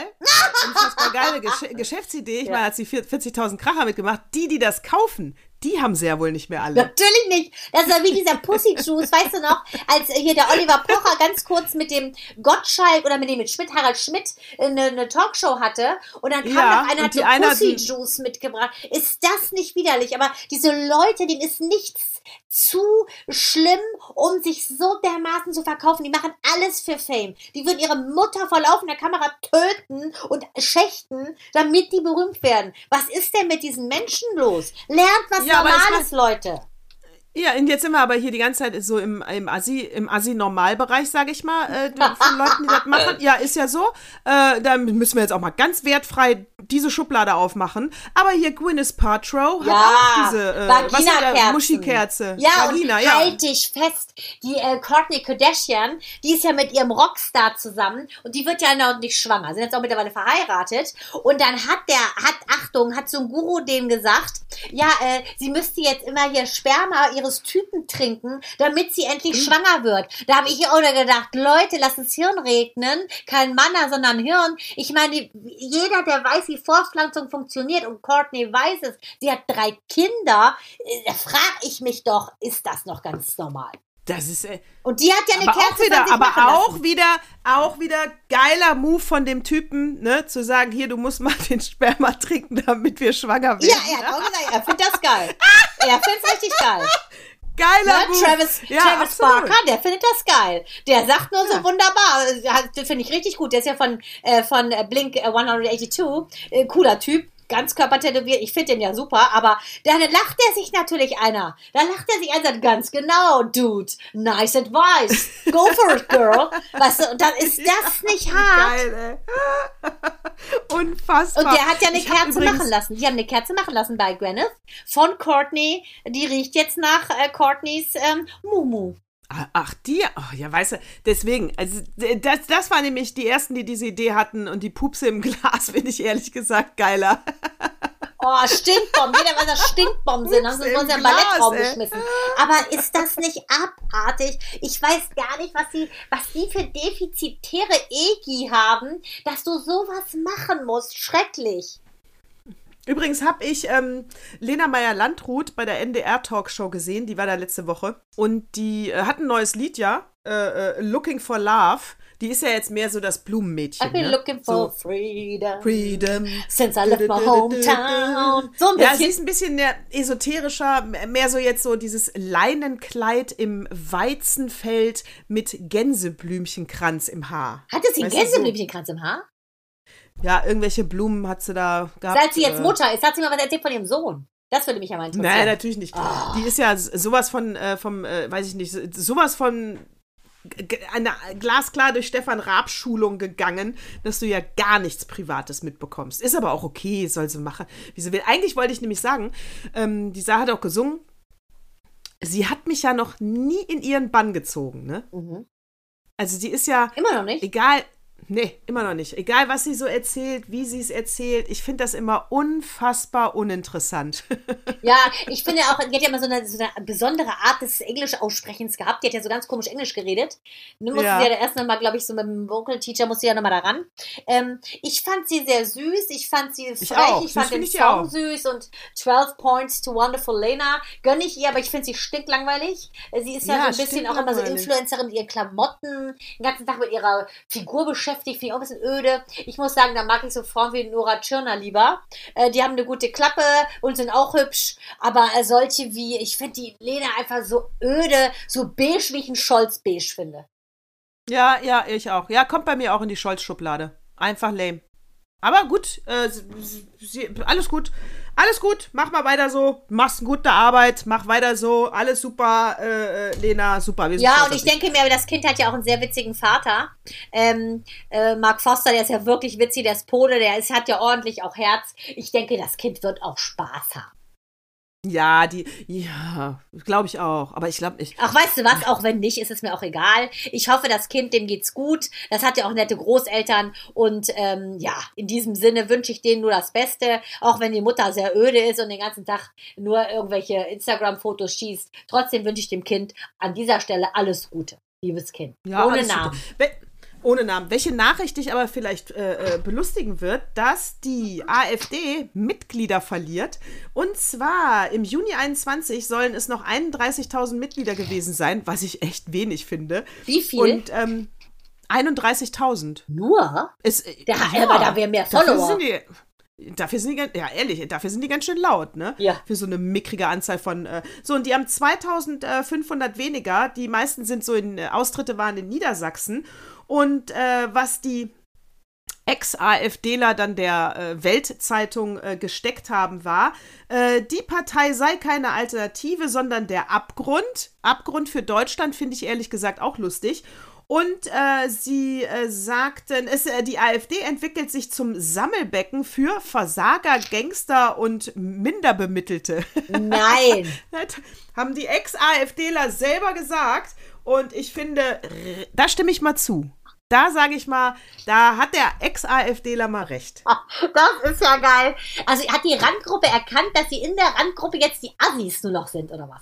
[SPEAKER 3] Unfassbar geile Gesch Geschäftsidee. Ich meine, hat sie 40.000 Kracher mitgemacht. Die, die das kaufen, die haben sie ja wohl nicht mehr alle.
[SPEAKER 1] Natürlich nicht. Das war wie dieser Pussy Juice, weißt du noch, als hier der Oliver Pocher ganz kurz mit dem Gottschalk oder mit dem mit Schmidt, Harald Schmidt, äh, eine, eine Talkshow hatte und dann kam
[SPEAKER 3] Ja,
[SPEAKER 1] noch einer hat so
[SPEAKER 3] eine hat
[SPEAKER 1] Pussy
[SPEAKER 3] ein-
[SPEAKER 1] Juice mitgebracht. Ist das nicht widerlich? Aber diese Leute, denen ist nichts zu schlimm, um sich so dermaßen zu verkaufen. Die machen alles für Fame. Die würden ihre Mutter vor laufender Kamera töten und schächten, damit die berühmt werden. Was ist denn mit diesen Menschen los? Lernt was
[SPEAKER 3] Ja,
[SPEAKER 1] Normales, Leute.
[SPEAKER 3] Ja, und jetzt sind wir aber hier die ganze Zeit so im, im Assi, im Assi-Normalbereich, sage ich mal, äh, von Leuten, die das machen. Ja, ist ja so. Äh, da müssen wir jetzt auch mal ganz wertfrei diese Schublade aufmachen. Aber hier Gwyneth Paltrow hat
[SPEAKER 1] Ja,
[SPEAKER 3] auch diese äh, das? Muschikerze.
[SPEAKER 1] Ja,
[SPEAKER 3] Vagina,
[SPEAKER 1] und
[SPEAKER 3] ja.
[SPEAKER 1] halt dich fest, die äh, Courtney Kardashian, die ist ja mit ihrem Rockstar zusammen und die wird ja noch nicht schwanger, sind jetzt auch mittlerweile verheiratet und dann hat der, hat, Achtung, hat so ein Guru dem gesagt, ja, äh, sie müsste jetzt immer hier Sperma ihres Typen trinken, damit sie endlich
[SPEAKER 3] Mhm.
[SPEAKER 1] schwanger wird. Da habe ich auch nur gedacht, Leute, lass es Hirn regnen, kein Manner, sondern Hirn. Ich meine, jeder, der weiß, wie Fortpflanzung funktioniert und Courtney weiß es, sie hat drei Kinder, äh, da frage ich mich doch, ist das noch ganz normal?
[SPEAKER 3] Das ist äh,
[SPEAKER 1] Und die hat ja eine
[SPEAKER 3] aber
[SPEAKER 1] Kerze
[SPEAKER 3] auch wieder, aber auch
[SPEAKER 1] lassen.
[SPEAKER 3] wieder, auch wieder geiler Move von dem Typen, ne, zu sagen, hier, du musst mal den Sperma trinken, damit wir schwanger werden.
[SPEAKER 1] Ja, er hat auch gesagt, er findet das geil. er findet es richtig geil.
[SPEAKER 3] Geiler
[SPEAKER 1] Ne? Travis,
[SPEAKER 3] ja,
[SPEAKER 1] Travis
[SPEAKER 3] absolut.
[SPEAKER 1] Barker, der findet das geil. Der sagt nur so
[SPEAKER 3] Ja.
[SPEAKER 1] wunderbar. Ja, Das finde ich richtig gut. Der ist ja von, äh, von äh, Blink äh, 182. Äh, cooler Typ. Ganz körpertätowiert. Ich finde den ja super. Aber dann lacht er sich natürlich einer. Dann lacht er sich ein und sagt, ganz genau, Dude. Nice advice. Go for it, girl. Weißt du, und dann ist das nicht hart.
[SPEAKER 3] Geil, ey. Unfassbar.
[SPEAKER 1] Und der hat ja eine
[SPEAKER 3] Ich
[SPEAKER 1] Kerze machen lassen. Die haben eine Kerze machen lassen bei Gwyneth von Courtney. Die riecht jetzt nach äh, Courtneys ähm, Mumu.
[SPEAKER 3] Ach, die, oh, ja, weißt du, deswegen, also das, das waren nämlich die ersten, die diese Idee hatten und die Pupse im Glas finde ich ehrlich gesagt geiler.
[SPEAKER 1] Oh, Stinkbomben. Jeder weiß, dass Stinkbomben sind. Haben sie
[SPEAKER 3] Ups,
[SPEAKER 1] uns ja
[SPEAKER 3] im
[SPEAKER 1] im Ballettraum
[SPEAKER 3] ey.
[SPEAKER 1] geschmissen. Aber ist das nicht abartig? Ich weiß gar nicht, was die, was die für defizitäre Egi haben, dass du sowas machen musst. Schrecklich.
[SPEAKER 3] Übrigens habe ich ähm, Lena Meyer-Landrut bei der NDR-Talkshow gesehen, die war da letzte Woche. Und die äh, hat ein neues Lied, ja, äh, äh, Looking for Love. Die ist ja jetzt mehr so das Blumenmädchen.
[SPEAKER 1] I've been
[SPEAKER 3] ne?
[SPEAKER 1] looking for
[SPEAKER 3] so,
[SPEAKER 1] freedom.
[SPEAKER 3] Freedom.
[SPEAKER 1] Since I left my hometown. So ein
[SPEAKER 3] Ja, sie
[SPEAKER 1] bisschen.
[SPEAKER 3] ist ein bisschen mehr esoterischer, mehr so jetzt so dieses Leinenkleid im Weizenfeld mit Gänseblümchenkranz im Haar.
[SPEAKER 1] Hatte sie einen Gänseblümchenkranz im Haar?
[SPEAKER 3] Ja, irgendwelche Blumen hat sie da gehabt.
[SPEAKER 1] Seit sie jetzt
[SPEAKER 3] äh,
[SPEAKER 1] Mutter ist, hat sie mal was erzählt von ihrem Sohn. Das würde mich ja mal interessieren.
[SPEAKER 3] Nein, natürlich nicht. Die ist ja sowas von, äh, vom, äh, weiß ich nicht, sowas von eine glasklar durch Stefan Raab Schulung gegangen, dass du ja gar nichts Privates mitbekommst. Ist aber auch okay, soll sie machen, wie sie will. Eigentlich wollte ich nämlich sagen, ähm, die Sarah hat auch gesungen, sie hat mich ja noch nie in ihren Bann gezogen, ne?
[SPEAKER 1] Mhm.
[SPEAKER 3] Also sie ist ja,
[SPEAKER 1] Immer noch nicht?
[SPEAKER 3] egal, Nee, immer noch nicht. Egal, was sie so erzählt, wie sie es erzählt, ich finde das immer unfassbar uninteressant.
[SPEAKER 1] Ja, ich finde auch, die hat ja immer so eine, so eine besondere Art des Englisch-Aussprechens gehabt. Die hat ja so ganz komisch Englisch geredet. Nun musste
[SPEAKER 3] Ja.
[SPEAKER 1] sie ja erst nochmal, glaube ich, so mit dem Vocal Teacher musste sie ja nochmal daran. Ähm, ich fand sie sehr süß. Ich fand sie frech.
[SPEAKER 3] auch.
[SPEAKER 1] Ich fand den
[SPEAKER 3] ich
[SPEAKER 1] Song
[SPEAKER 3] auch.
[SPEAKER 1] süß und 12 Points to Wonderful Lena gönne ich ihr, aber ich finde sie stinklangweilig. Sie ist ja,
[SPEAKER 3] Ja,
[SPEAKER 1] so ein bisschen auch immer so. Influencerin mit ihren Klamotten, den ganzen Tag mit ihrer Figur beschäftigt, finde ich auch ein bisschen öde. Ich muss sagen, da mag ich so Frauen wie Nora Tschirner lieber. Äh, die haben eine gute Klappe und sind auch hübsch, aber äh, solche wie, ich finde die Lena einfach so öde, so beige, wie ich einen Scholz beige finde.
[SPEAKER 3] ja, ja, ich auch. Ja, kommt bei mir auch in die Scholz-Schublade. Einfach lame. Aber gut, äh, alles gut. Alles gut, mach mal weiter so. Machst eine gute Arbeit, mach weiter so. Alles super, äh, äh, Lena, super. Wir sind
[SPEAKER 1] Ja, und ich denke mir, das Kind hat ja auch einen sehr witzigen Vater. Ähm, äh, Mark Foster, der ist ja wirklich witzig, der ist Pole, der ist, hat ja ordentlich auch Herz. Ich denke, das Kind wird auch Spaß haben.
[SPEAKER 3] Ja, die, ja, glaube ich auch. Aber ich glaube nicht.
[SPEAKER 1] Ach, weißt du was? Auch wenn nicht, ist es mir auch egal. Ich hoffe, das Kind, dem geht's gut. Das hat ja auch nette Großeltern. Und ähm, ja, in diesem Sinne wünsche ich denen nur das Beste. Auch wenn die Mutter sehr öde ist und den ganzen Tag nur irgendwelche Instagram-Fotos schießt. Trotzdem wünsche ich dem Kind an dieser Stelle alles Gute. Liebes Kind.
[SPEAKER 3] Ja,
[SPEAKER 1] Ohne
[SPEAKER 3] alles
[SPEAKER 1] Namen.
[SPEAKER 3] Gute. Ohne Namen. Welche Nachricht dich aber vielleicht äh, äh, belustigen wird, dass die AfD Mitglieder verliert. Und zwar im Juni 21 sollen es noch 31.000 Mitglieder gewesen sein, was ich echt wenig finde.
[SPEAKER 1] Wie viel?
[SPEAKER 3] Und ähm, 31.000.
[SPEAKER 1] nur?
[SPEAKER 3] Ist, äh,
[SPEAKER 1] Der- aber da wären mehr Follower.
[SPEAKER 3] Dafür sind die, ganz- ja ehrlich, dafür sind die ganz schön laut, ne?
[SPEAKER 1] Ja.
[SPEAKER 3] Für so eine mickrige Anzahl von, äh, so und die haben 2500 weniger, die meisten sind so in, äh, Austritte waren in Niedersachsen und äh, was die Ex-AfDler dann der äh, Weltzeitung äh, gesteckt haben, war, äh, die Partei sei keine Alternative, sondern der Abgrund. Abgrund für Deutschland finde ich ehrlich gesagt auch lustig. Und äh, sie äh, sagten, es, äh, die AfD entwickelt sich zum Sammelbecken für Versager, Gangster und Minderbemittelte.
[SPEAKER 1] Nein.
[SPEAKER 3] Das haben die Ex-AfDler selber gesagt. Und ich finde, da stimme ich mal zu. Da sage ich mal, da hat der Ex-AfDler mal recht.
[SPEAKER 1] Das ist ja geil. Also hat die Randgruppe erkannt, dass sie in der Randgruppe jetzt die Assis nur noch sind, oder was?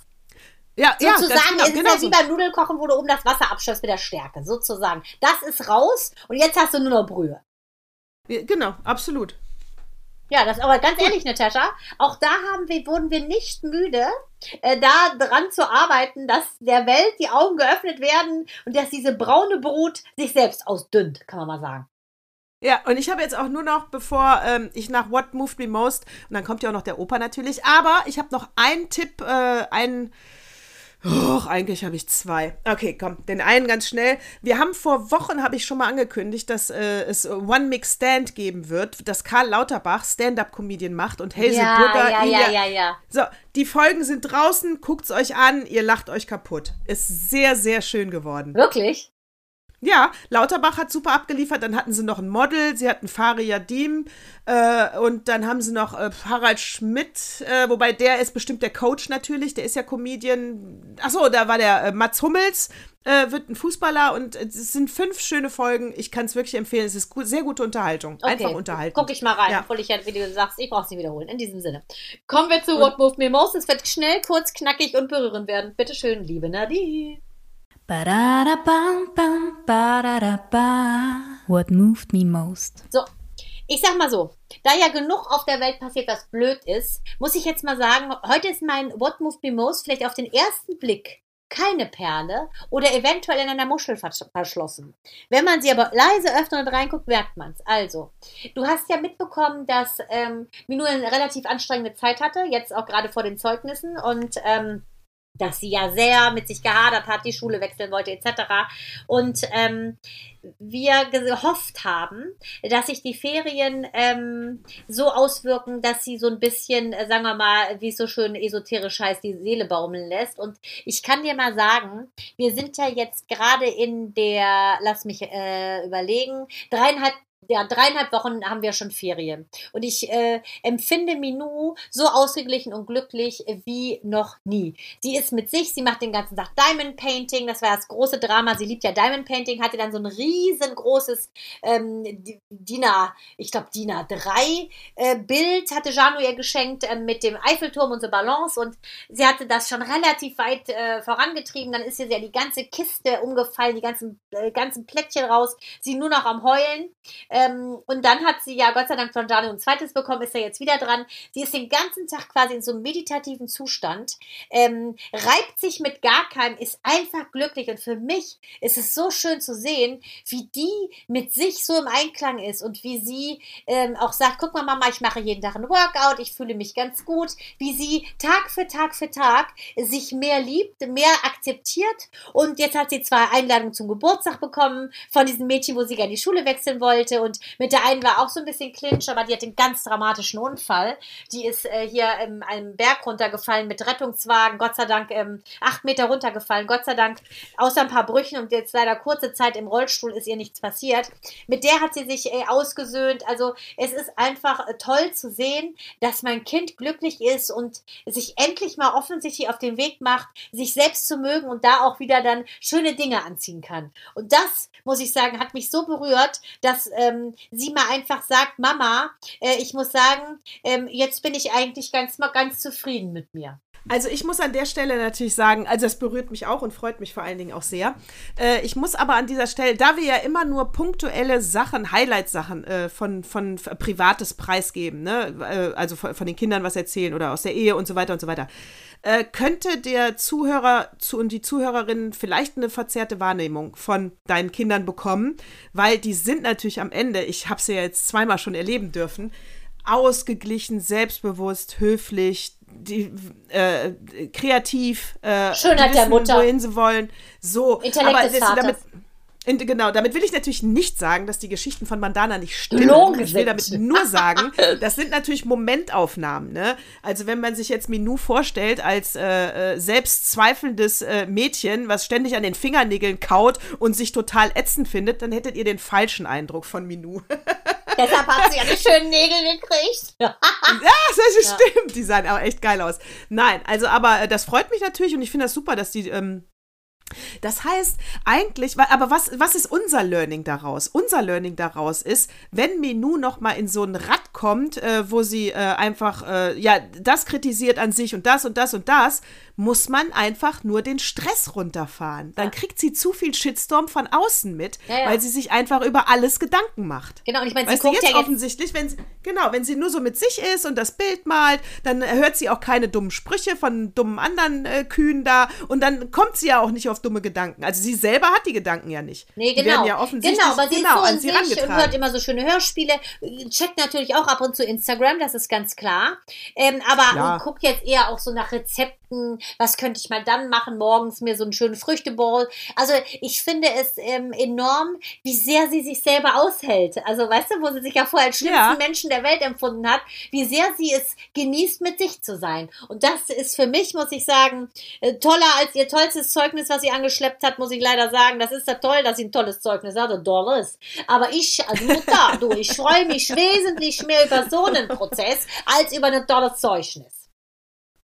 [SPEAKER 3] Ja, ja,
[SPEAKER 1] Sozusagen
[SPEAKER 3] ganz genau,
[SPEAKER 1] ist es
[SPEAKER 3] genau
[SPEAKER 1] ja
[SPEAKER 3] so.
[SPEAKER 1] wie beim Nudelkochen, wo du oben das Wasser abschöpfst mit der Stärke. Sozusagen. Das ist raus und jetzt hast du nur noch Brühe.
[SPEAKER 3] Ja, Genau, absolut.
[SPEAKER 1] Ja, das aber ganz ehrlich, Natascha, auch da haben wir, wurden wir nicht müde, äh, da dran zu arbeiten, dass der Welt die Augen geöffnet werden und dass diese braune Brut sich selbst ausdünnt, kann man mal sagen.
[SPEAKER 3] Ja, und ich habe jetzt auch nur noch, bevor ähm, ich nach What Moved Me Most, und dann kommt ja auch noch der Opa natürlich, aber ich habe noch einen Tipp, äh, einen. Och, eigentlich habe ich zwei. Okay, komm, den einen ganz schnell. Wir haben vor Wochen, habe ich schon mal angekündigt, dass äh, es One Mix Stand geben wird, dass Karl Lauterbach Stand-Up-Comedian macht und Hazel
[SPEAKER 1] ja,
[SPEAKER 3] Burger
[SPEAKER 1] ja, ja, ja, ja.
[SPEAKER 3] So, die Folgen sind draußen, guckt's euch an, ihr lacht euch kaputt. Ist sehr, sehr schön geworden.
[SPEAKER 1] Wirklich?
[SPEAKER 3] Ja, Lauterbach hat super abgeliefert. Dann hatten sie noch ein Model, sie hatten Faria Diem äh, und dann haben sie noch äh, Harald Schmidt, äh, wobei der ist bestimmt der Coach natürlich, der ist ja Comedian. Achso, da war der äh, Mats Hummels, äh, wird ein Fußballer und äh, es sind fünf schöne Folgen. Ich kann es wirklich empfehlen. Es ist gut, sehr gute Unterhaltung. Einfach unterhalten.
[SPEAKER 1] Guck ich mal rein,
[SPEAKER 3] Ja.
[SPEAKER 1] obwohl ich ja, wie du sagst, ich brauch's nicht wiederholen. In diesem Sinne. Kommen wir zu What Moved Me Most. Es wird schnell, kurz, knackig und berührend werden. Bitte schön, liebe Nadine.
[SPEAKER 4] What moved me most?
[SPEAKER 1] So, ich sag mal so, da ja genug auf der Welt passiert, was blöd ist, muss ich jetzt mal sagen, heute ist mein What Moved Me Most vielleicht auf den ersten Blick keine Perle oder eventuell in einer Muschel versch verschlossen. Wenn man sie aber leise öffnet und reinguckt, merkt man es. Also, du hast ja mitbekommen, dass ähm, Minu eine relativ anstrengende Zeit hatte, jetzt auch gerade vor den Zeugnissen und ähm, dass sie ja sehr mit sich gehadert hat, die Schule wechseln wollte etc. Und ähm, wir gehofft haben, dass sich die Ferien ähm, so auswirken, dass sie so ein bisschen, äh, sagen wir mal, wie es so schön esoterisch heißt, die Seele baumeln lässt. Und ich kann dir mal sagen, wir sind ja jetzt gerade in der, lass mich äh, überlegen, dreieinhalb ja, dreieinhalb Wochen haben wir schon Ferien. Und ich äh, empfinde Minou so ausgeglichen und glücklich wie noch nie. Sie ist mit sich, sie macht den ganzen Tag Diamond Painting, das war das große Drama. Sie liebt ja Diamond Painting, hatte dann so ein riesengroßes ähm, DIN A, ich glaube DIN A3 äh, Bild, hatte Janu ihr geschenkt äh, mit dem Eiffelturm und so Balance. Und sie hatte das schon relativ weit äh, vorangetrieben. Dann ist ihr ja die ganze Kiste umgefallen, die ganzen, äh, ganzen Plättchen raus. Sie nur noch am Heulen. Ähm, und dann hat sie ja Gott sei Dank von Janu ein zweites bekommen, ist ja jetzt wieder dran. Sie ist den ganzen Tag quasi in so einem meditativen Zustand, ähm, reibt sich mit gar keinem, ist einfach glücklich. Und für mich ist es so schön zu sehen, wie die mit sich so im Einklang ist und wie sie ähm, auch sagt, guck mal Mama, ich mache jeden Tag ein Workout, ich fühle mich ganz gut, wie sie Tag für Tag für Tag sich mehr liebt, mehr akzeptiert. Und jetzt hat sie zwei Einladungen zum Geburtstag bekommen von diesem Mädchen, wo sie gerne die Schule wechseln wollte. Und mit der einen war auch so ein bisschen Clinch, aber die hat einen ganz dramatischen Unfall. Die ist äh, hier ähm, einen Berg runtergefallen mit Rettungswagen, Gott sei Dank ähm, acht Meter runtergefallen, Gott sei Dank außer ein paar Brüchen und jetzt leider kurze Zeit im Rollstuhl ist ihr nichts passiert. Mit der hat sie sich äh, ausgesöhnt. Also es ist einfach äh, toll zu sehen, dass mein Kind glücklich ist und sich endlich mal offensichtlich auf den Weg macht, sich selbst zu mögen und da auch wieder dann schöne Dinge anziehen kann. Und das, muss ich sagen, hat mich so berührt, dass ähm, sie mal einfach sagt, Mama, äh, ich muss sagen, ähm, jetzt bin ich eigentlich ganz ganz zufrieden mit mir.
[SPEAKER 3] Also ich muss an der Stelle natürlich sagen, also das berührt mich auch und freut mich vor allen Dingen auch sehr. Äh, ich muss aber an dieser Stelle, da wir ja immer nur punktuelle Sachen, Highlight-Sachen äh, von, von Privates preisgeben, ne? Äh, also von, von, den Kindern was erzählen oder aus der Ehe und so weiter und so weiter, äh, könnte der Zuhörer zu, und die Zuhörerinnen vielleicht eine verzerrte Wahrnehmung von deinen Kindern bekommen, weil die sind natürlich am Ende, ich habe sie ja jetzt zweimal schon erleben dürfen, ausgeglichen, selbstbewusst, höflich, die, äh, kreativ, äh,
[SPEAKER 1] Schönheit
[SPEAKER 3] wissen,
[SPEAKER 1] der Mutter.
[SPEAKER 3] wohin sie wollen. So,
[SPEAKER 1] Intellekt
[SPEAKER 3] aber
[SPEAKER 1] des
[SPEAKER 3] damit, in, genau, damit will ich natürlich nicht sagen, dass die Geschichten von Bandana nicht stimmen.
[SPEAKER 1] Logen
[SPEAKER 3] ich will damit nur sagen, das sind natürlich Momentaufnahmen. Ne? Also wenn man sich jetzt Minou vorstellt als äh, äh, selbstzweifelndes äh, Mädchen, was ständig an den Fingernägeln kaut und sich total ätzend findet, dann hättet ihr den falschen Eindruck von Minou.
[SPEAKER 1] Deshalb hat sie ja die schönen Nägel gekriegt.
[SPEAKER 3] Ja, das stimmt. Die sahen aber echt geil aus. Nein, also aber äh, das freut mich natürlich und ich finde das super, dass die. Ähm, das heißt eigentlich, aber was, was ist unser Learning daraus? Unser Learning daraus ist, wenn Menu noch mal in so ein Rad kommt, äh, wo sie äh, einfach äh, ja das kritisiert an sich und das und das und das, muss man einfach nur den Stress runterfahren. Dann kriegt sie zu viel Shitstorm von außen mit,
[SPEAKER 1] Ja, ja.
[SPEAKER 3] weil sie sich einfach über alles Gedanken macht.
[SPEAKER 1] Genau, und ich meine, sie
[SPEAKER 3] Weißt du,
[SPEAKER 1] guckt
[SPEAKER 3] jetzt
[SPEAKER 1] ja jetzt
[SPEAKER 3] offensichtlich, wenn sie, genau, wenn sie nur so mit sich ist und das Bild malt, dann hört sie auch keine dummen Sprüche von dummen anderen äh, Kühen da und dann kommt sie ja auch nicht auf dumme Gedanken. Also sie selber hat die Gedanken ja nicht.
[SPEAKER 1] Nee,
[SPEAKER 3] Die
[SPEAKER 1] genau.
[SPEAKER 3] werden ja offensichtlich
[SPEAKER 1] genau, aber sie
[SPEAKER 3] genau,
[SPEAKER 1] ist so
[SPEAKER 3] an sie
[SPEAKER 1] sich und hört immer so schöne Hörspiele. Checkt natürlich auch ab und zu Instagram, das ist ganz klar. Ähm, aber
[SPEAKER 3] Ja.
[SPEAKER 1] guckt jetzt eher auch so nach Rezepten. Was könnte ich mal dann machen? Morgens mir so einen schönen Früchtebowl. Also ich finde es ähm, enorm, wie sehr sie sich selber aushält. Also weißt du, wo sie sich ja vorher als schlimmsten
[SPEAKER 3] Ja.
[SPEAKER 1] Menschen der Welt empfunden hat, wie sehr sie es genießt, mit sich zu sein. Und das ist für mich, muss ich sagen, äh, toller als ihr tollstes Zeugnis, was sie angeschleppt hat, muss ich leider sagen. Das ist ja toll, dass sie ein tolles Zeugnis hat, ein tolles. Aber ich als Mutter, du, ich freue mich wesentlich mehr über so einen Prozess als über ein tolles Zeugnis.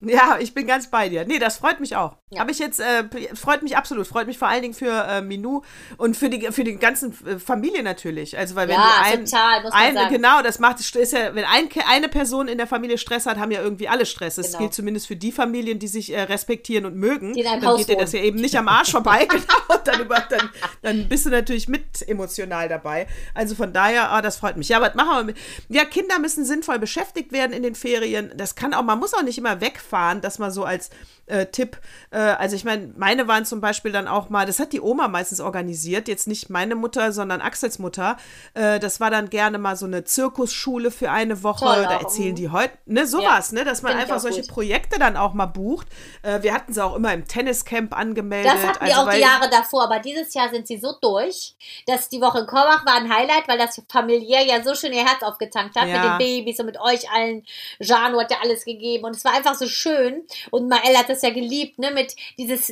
[SPEAKER 3] Ja, ich bin ganz bei dir. Nee, das freut mich auch.
[SPEAKER 1] Ja.
[SPEAKER 3] Habe ich jetzt, äh, freut mich absolut. Freut mich vor allen Dingen für äh, Minou und für die, für die ganzen äh, Familie natürlich. Also, weil wenn
[SPEAKER 1] Ja,
[SPEAKER 3] ein,
[SPEAKER 1] total, muss man
[SPEAKER 3] ein
[SPEAKER 1] sagen.
[SPEAKER 3] genau, das macht, ist ja, wenn ein, eine Person in der Familie Stress hat, haben ja irgendwie alle Stress. Das
[SPEAKER 1] Genau.
[SPEAKER 3] gilt zumindest für die Familien, die sich äh, respektieren und mögen.
[SPEAKER 1] Die
[SPEAKER 3] dann
[SPEAKER 1] Haus
[SPEAKER 3] geht dir das ja eben nicht am Arsch vorbei. genau. Und dann, über, dann, dann bist du natürlich mit emotional dabei. Also von daher, ah, das freut mich. Ja, was machen wir mit? Ja, Kinder müssen sinnvoll beschäftigt werden in den Ferien. Das kann auch, man muss auch nicht immer wegfahren, dass man so als äh, Tipp, äh, also ich meine, meine waren zum Beispiel dann auch mal, das hat die Oma meistens organisiert, jetzt nicht meine Mutter, sondern Axels Mutter. Äh, das war dann gerne mal so eine Zirkusschule für eine Woche.
[SPEAKER 1] Toll
[SPEAKER 3] da
[SPEAKER 1] auch,
[SPEAKER 3] erzählen
[SPEAKER 1] mhm.
[SPEAKER 3] die heute, ne, sowas, ne, dass man einfach
[SPEAKER 1] auch
[SPEAKER 3] solche
[SPEAKER 1] gut.
[SPEAKER 3] Projekte dann auch mal bucht. Äh, wir hatten sie auch immer im Tenniscamp angemeldet.
[SPEAKER 1] Das hatten
[SPEAKER 3] also,
[SPEAKER 1] wir auch
[SPEAKER 3] weil-
[SPEAKER 1] die Jahre davor, aber dieses Jahr sind sie so durch, dass die Woche in Korbach war ein Highlight, weil das familiär ja so schön ihr Herz aufgetankt hat
[SPEAKER 3] Ja.
[SPEAKER 1] mit den Babys und mit euch allen. Janu hat ja alles gegeben und es war einfach so schön. Und Mael hat das ja geliebt, ne? Mit dieses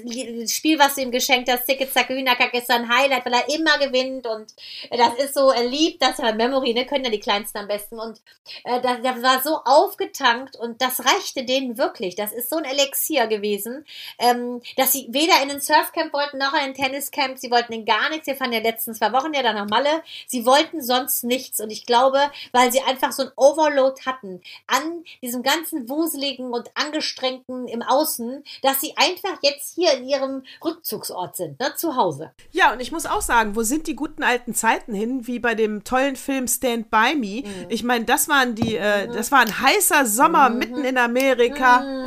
[SPEAKER 1] Spiel, was du ihm geschenkt hast, Ticket Hühnerkack ist ein Highlight, weil er immer gewinnt. Und das ist so, er liebt das ja Memory, ne? Können ja die Kleinsten am besten. Und äh, das, war so aufgetankt und das reichte denen wirklich. Das ist so ein Elixier gewesen, ähm, dass sie weder in den Surfcamp wollten noch in den Tenniscamp. Sie wollten in gar nichts. Wir fahren ja letzten zwei Wochen ja dann nach Malle. Sie wollten sonst nichts. Und ich glaube, weil sie einfach so ein Overload hatten an diesem ganzen Wuseligen und Angestrengten im Außen, dass sie einfach jetzt hier in ihrem Rückzugsort sind, ne, zu Hause.
[SPEAKER 3] Ja, und ich muss auch sagen, wo sind die guten alten Zeiten hin, wie bei dem tollen Film Stand By Me? Mhm. Ich meine, das waren die, äh, das war ein heißer Sommer mhm. mitten in Amerika. Mhm.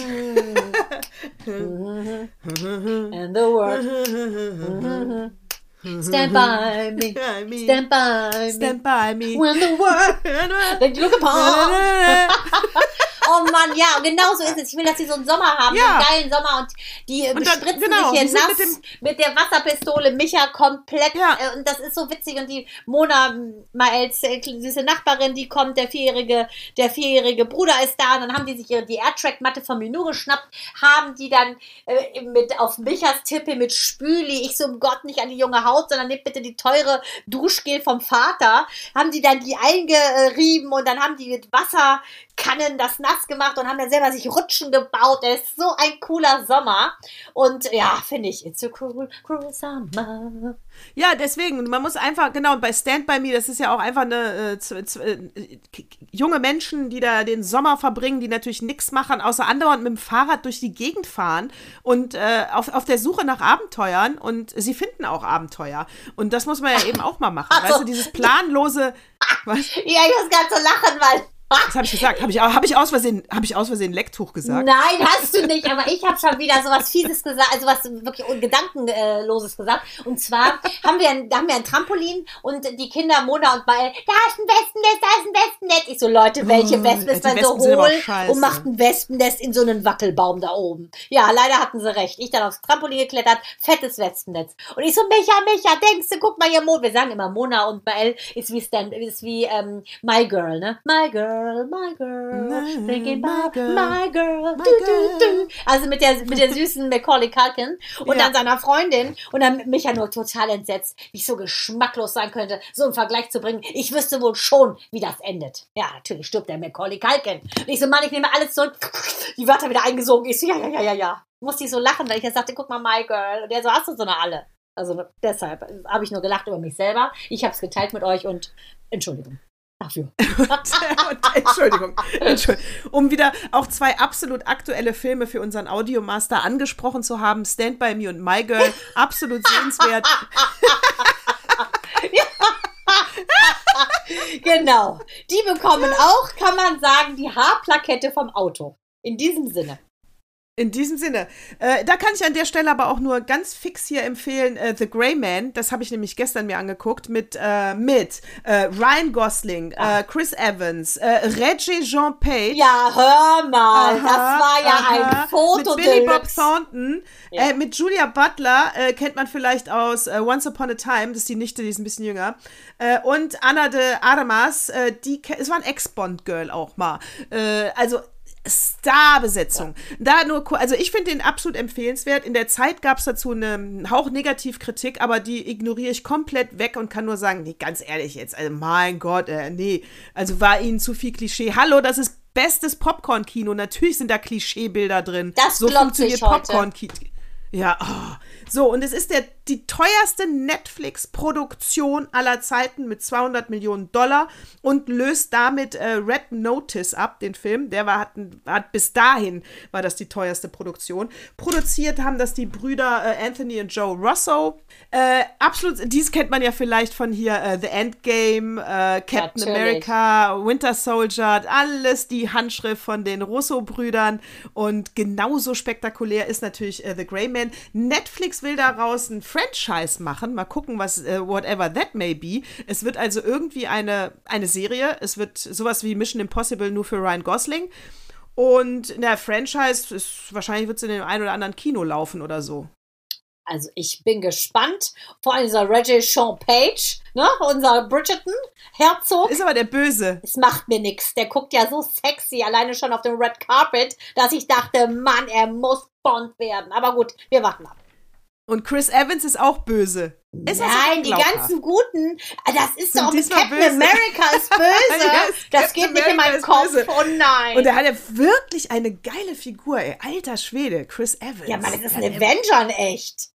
[SPEAKER 3] And the world.
[SPEAKER 1] Stand by me. Stand by me.
[SPEAKER 3] Stand by me.
[SPEAKER 1] When the world look upon. Oh Mann, ja, genau so ist es. Ich will, dass sie so einen Sommer haben, ja. einen geilen Sommer und die und dann, bespritzen genau, sich hier nass mit, mit, der Wasserpistole. Micha komplett ja. äh, und das ist so witzig und die Mona Maels äh, süße Nachbarin, die kommt, der vierjährige, der vierjährige Bruder ist da und dann haben die sich ihre die Airtrack-Matte von Minu geschnappt, haben die dann äh, mit auf Michas Tippe mit Spüli. Ich so, um Gott, nicht an die junge Haut, sondern nehmt bitte die teure Duschgel vom Vater. Haben die dann die eingerieben und dann haben die mit Wasserkannen das nass nass gemacht und haben dann selber sich Rutschen gebaut. Der ist so ein cooler Sommer. Und ja, finde ich, it's a cruel, cruel summer.
[SPEAKER 3] Ja, deswegen, man muss einfach, genau, bei Stand By Me, das ist ja auch einfach eine äh, äh, junge Menschen, die da den Sommer verbringen, die natürlich nichts machen, außer andauernd mit dem Fahrrad durch die Gegend fahren und äh, auf, auf der Suche nach Abenteuern und sie finden auch Abenteuer. Und das muss man ja eben auch mal machen. Also, weißt du, dieses planlose.
[SPEAKER 1] Was? Ja, ich muss gerade so lachen, weil
[SPEAKER 3] das habe ich gesagt. Habe ich, hab ich, aus Versehen, hab ich aus Versehen Lecktuch gesagt?
[SPEAKER 1] Nein, hast du nicht. Aber ich habe schon wieder so was Fieses gesagt, also was wirklich Gedankenloses gesagt. Und zwar haben wir, ein, haben wir ein Trampolin und die Kinder Mona und Bael, da ist ein Wespennest, da ist ein Wespennest. Ich so, Leute, welche Wespen ist man so hohl und macht ein Wespennest in so einen Wackelbaum da oben. Ja, leider hatten sie recht. Ich dann aufs Trampolin geklettert, fettes Wespennetz. Und ich so, Micha, Micha, denkst du, guck mal hier, Mona. Wir sagen immer, Mona und Bael ist wie, Stan, ist wie ähm, My Girl, ne? My Girl girl, my girl, thinking about my girl. My du, du, du. Also mit der, mit der süßen Macaulay Culkin und ja. dann seiner Freundin und dann mich ja nur total entsetzt, wie ich so geschmacklos sein könnte, so einen Vergleich zu bringen. Ich wüsste wohl schon, wie das endet. Ja, natürlich stirbt der Macaulay Culkin. Und ich so, Mann, ich nehme alles zurück. Die Wörter wieder eingesogen. Ich so, ja, ja, ja, ja, ja. Musste ich so lachen, weil ich ja sagte, guck mal, my girl. Und der so, hast du so eine alle. Also deshalb habe ich nur gelacht über mich selber. Ich habe es geteilt mit euch und Entschuldigung dafür.
[SPEAKER 3] Entschuldigung, Entschuldigung. Um wieder auch zwei absolut aktuelle Filme für unseren Audiomaster angesprochen zu haben: Stand By Me und My Girl. Absolut sehenswert.
[SPEAKER 1] genau. Die bekommen auch, kann man sagen, die Haarplakette vom Auto. In diesem Sinne.
[SPEAKER 3] In diesem Sinne, äh, da kann ich an der Stelle aber auch nur ganz fix hier empfehlen, äh, The Grey Man, das habe ich nämlich gestern mir angeguckt, mit, äh, mit äh, Ryan Gosling, äh, Chris Evans, äh, Reggie Jean Page.
[SPEAKER 1] Ja, hör mal, aha, das war ja aha, ein Foto.
[SPEAKER 3] Mit Billy Bob Thornton, ja. mit Julia Butler, kennt man vielleicht aus Once Upon a Time, das ist die Nichte, die ist ein bisschen jünger, und Anna de Armas, die, es war ein Ex-Bond-Girl auch mal. also Starbesetzung. Da nur, also ich finde den absolut empfehlenswert. In der Zeit gab es dazu eine Hauch Negativkritik, aber die ignoriere ich komplett weg und kann nur sagen, nee, ganz ehrlich jetzt, also mein Gott, äh, nee, also war ihnen zu viel Klischee. Hallo, das ist bestes Popcorn-Kino. Natürlich sind da Klischeebilder drin.
[SPEAKER 1] Das so funktioniert Popcorn-Kino.
[SPEAKER 3] Ja, oh. So, und es ist der die teuerste Netflix-Produktion aller Zeiten mit 200 Millionen Dollar und löst damit äh, Red Notice ab, den Film. Der war, hat, hat, bis dahin war das die teuerste Produktion. Produziert haben das die Brüder äh, Anthony und Joe Russo. Äh, absolut, dies kennt man ja vielleicht von hier äh, The Endgame, äh, Captain Natürlich. America, Winter Soldier, alles die Handschrift von den Russo-Brüdern. Und genauso spektakulär ist natürlich äh, The Grey Man. Netflix will daraus ein Franchise machen. Mal gucken, was, uh, whatever that may be. Es wird also irgendwie eine, eine Serie. Es wird sowas wie Mission Impossible nur für Ryan Gosling. Und in der Franchise, ist, wahrscheinlich wird es in dem einen oder anderen Kino laufen oder so.
[SPEAKER 1] Also ich bin gespannt. Vor allem dieser Reggie Sean Page, ne? unser Bridgerton, Herzog.
[SPEAKER 3] Ist aber der Böse.
[SPEAKER 1] Es macht mir nichts. Der guckt ja so sexy, alleine schon auf dem Red Carpet, dass ich dachte, Mann, er muss Bond werden. Aber gut, wir warten ab.
[SPEAKER 3] Und Chris Evans ist auch böse. Ist
[SPEAKER 1] Nein, die ganzen Guten, das ist doch mit Captain
[SPEAKER 3] böse.
[SPEAKER 1] America ist böse.
[SPEAKER 3] Yes,
[SPEAKER 1] das
[SPEAKER 3] Captain
[SPEAKER 1] geht nicht in meinen Kopf.
[SPEAKER 3] böse.
[SPEAKER 1] Oh nein.
[SPEAKER 3] Und er hat ja wirklich eine geile Figur, ey. Alter Schwede, Chris Evans.
[SPEAKER 1] ja, Mann, das ist ein
[SPEAKER 3] der-
[SPEAKER 1] Avenger in echt.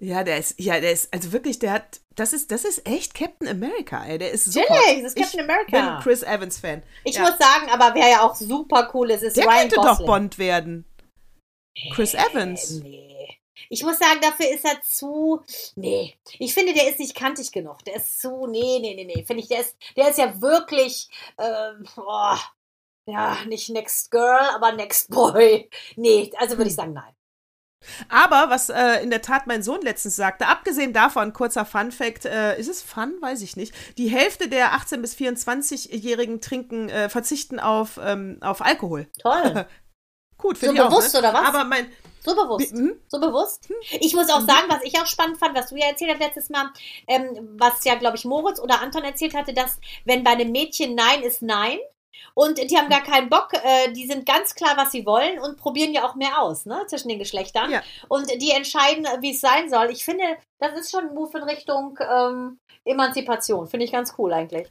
[SPEAKER 3] Ja, der ist, ja, der ist, also wirklich, der hat, das ist, das ist echt Captain America, ey. Der ist so.
[SPEAKER 1] Natürlich,
[SPEAKER 3] hot.
[SPEAKER 1] das ist Captain
[SPEAKER 3] ich
[SPEAKER 1] America.
[SPEAKER 3] bin Chris Evans Fan.
[SPEAKER 1] Ich
[SPEAKER 3] ja.
[SPEAKER 1] muss sagen, aber wer ja auch super cool ist, ist
[SPEAKER 3] Der
[SPEAKER 1] Ryan
[SPEAKER 3] könnte
[SPEAKER 1] Gosling.
[SPEAKER 3] doch Bond werden. Chris Evans.
[SPEAKER 1] Nee. Ich muss sagen, dafür ist er zu. Nee. Ich finde, der ist nicht kantig genug. Der ist zu. Nee, nee, nee, nee. Finde ich, der ist, der ist ja wirklich. Ähm, boah, ja, nicht Next Girl, aber Next Boy. Nee, also würde ich sagen, nein.
[SPEAKER 3] Aber was äh, in der Tat mein Sohn letztens sagte, abgesehen davon, kurzer Fun Fact, äh, ist es Fun? Weiß ich nicht. Die Hälfte der 18- bis 24-Jährigen trinken, äh, verzichten auf, ähm, auf Alkohol.
[SPEAKER 1] Toll.
[SPEAKER 3] Gut,
[SPEAKER 1] So
[SPEAKER 3] finde ich
[SPEAKER 1] bewusst,
[SPEAKER 3] auch, ne?
[SPEAKER 1] oder was?
[SPEAKER 3] Aber mein,
[SPEAKER 1] So bewusst.
[SPEAKER 3] Hm?
[SPEAKER 1] So bewusst. Ich muss auch sagen, was ich auch spannend fand, was du ja erzählt hast letztes Mal, ähm, was ja, glaube ich, Moritz oder Anton erzählt hatte, dass wenn bei einem Mädchen Nein ist Nein und die haben gar keinen Bock, äh, die sind ganz klar, was sie wollen und probieren ja auch mehr aus, ne, zwischen den Geschlechtern.
[SPEAKER 3] Ja.
[SPEAKER 1] Und die entscheiden, wie es sein soll. Ich finde, das ist schon ein Move in Richtung ähm, Emanzipation. Finde ich ganz cool eigentlich.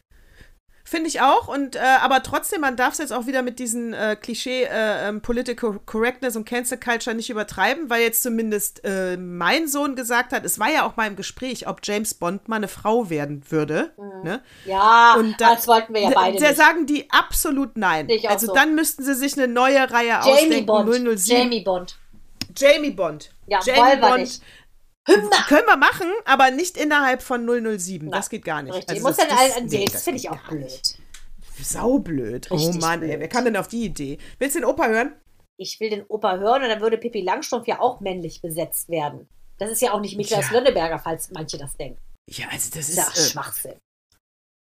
[SPEAKER 3] Finde ich auch, und äh, aber trotzdem, man darf es jetzt auch wieder mit diesen äh, Klischee äh, ähm, Political Correctness und Cancel Culture nicht übertreiben, weil jetzt zumindest äh, mein Sohn gesagt hat, es war ja auch mal im Gespräch, ob James Bond mal eine Frau werden würde. Ne?
[SPEAKER 1] Ja,
[SPEAKER 3] Und da-
[SPEAKER 1] das wollten wir ja beide
[SPEAKER 3] Da
[SPEAKER 1] nicht.
[SPEAKER 3] sagen die absolut nein.
[SPEAKER 1] Ich auch
[SPEAKER 3] Also
[SPEAKER 1] so.
[SPEAKER 3] dann müssten sie sich eine neue Reihe
[SPEAKER 1] Jamie
[SPEAKER 3] ausdenken.
[SPEAKER 1] Bond.
[SPEAKER 3] 007.
[SPEAKER 1] Jamie Bond.
[SPEAKER 3] Jamie Bond.
[SPEAKER 1] Ja,
[SPEAKER 3] Jamie Bond.
[SPEAKER 1] nicht. Hymne.
[SPEAKER 3] Können wir machen, aber nicht innerhalb von 007.
[SPEAKER 1] Nein,
[SPEAKER 3] das geht gar nicht.
[SPEAKER 1] Richtig.
[SPEAKER 3] Also
[SPEAKER 1] muss
[SPEAKER 3] das,
[SPEAKER 1] dann
[SPEAKER 3] das,
[SPEAKER 1] ein,
[SPEAKER 3] nee,
[SPEAKER 1] das finde ich auch blöd.
[SPEAKER 3] Saublöd. Oh
[SPEAKER 1] Richtig
[SPEAKER 3] Mann, ey,
[SPEAKER 1] blöd.
[SPEAKER 3] wer kam denn auf die Idee? Willst du den Opa hören?
[SPEAKER 1] ich will den Opa hören und dann würde Pippi Langstrumpf ja auch männlich besetzt werden. Das ist ja auch nicht Miklaus
[SPEAKER 3] Ja.
[SPEAKER 1] Lönneberger, falls manche das denken.
[SPEAKER 3] Ja, also das
[SPEAKER 1] Das
[SPEAKER 3] ist.
[SPEAKER 1] ja
[SPEAKER 3] äh,
[SPEAKER 1] Schwachsinn.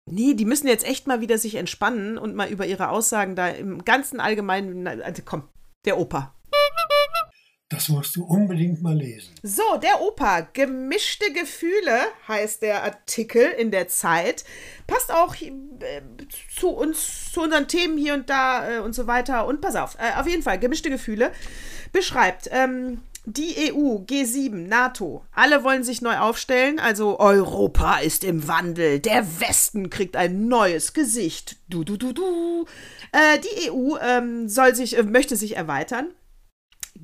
[SPEAKER 3] nee, die müssen jetzt echt mal wieder sich entspannen und mal über ihre Aussagen da im ganzen Allgemeinen. na, Also komm, der Opa.
[SPEAKER 5] Das musst du unbedingt mal lesen.
[SPEAKER 3] So, der Opa. Gemischte Gefühle heißt der Artikel in der Zeit. Passt auch äh, zu uns, zu unseren Themen hier und da äh, und so weiter. Und pass auf, äh, auf jeden Fall, gemischte Gefühle beschreibt. Ähm, die EU, G7, NATO, alle wollen sich neu aufstellen. Also Europa ist im Wandel. Der Westen kriegt ein neues Gesicht. Du, du, du, du. Äh, die EU ähm, soll sich, äh, möchte sich erweitern.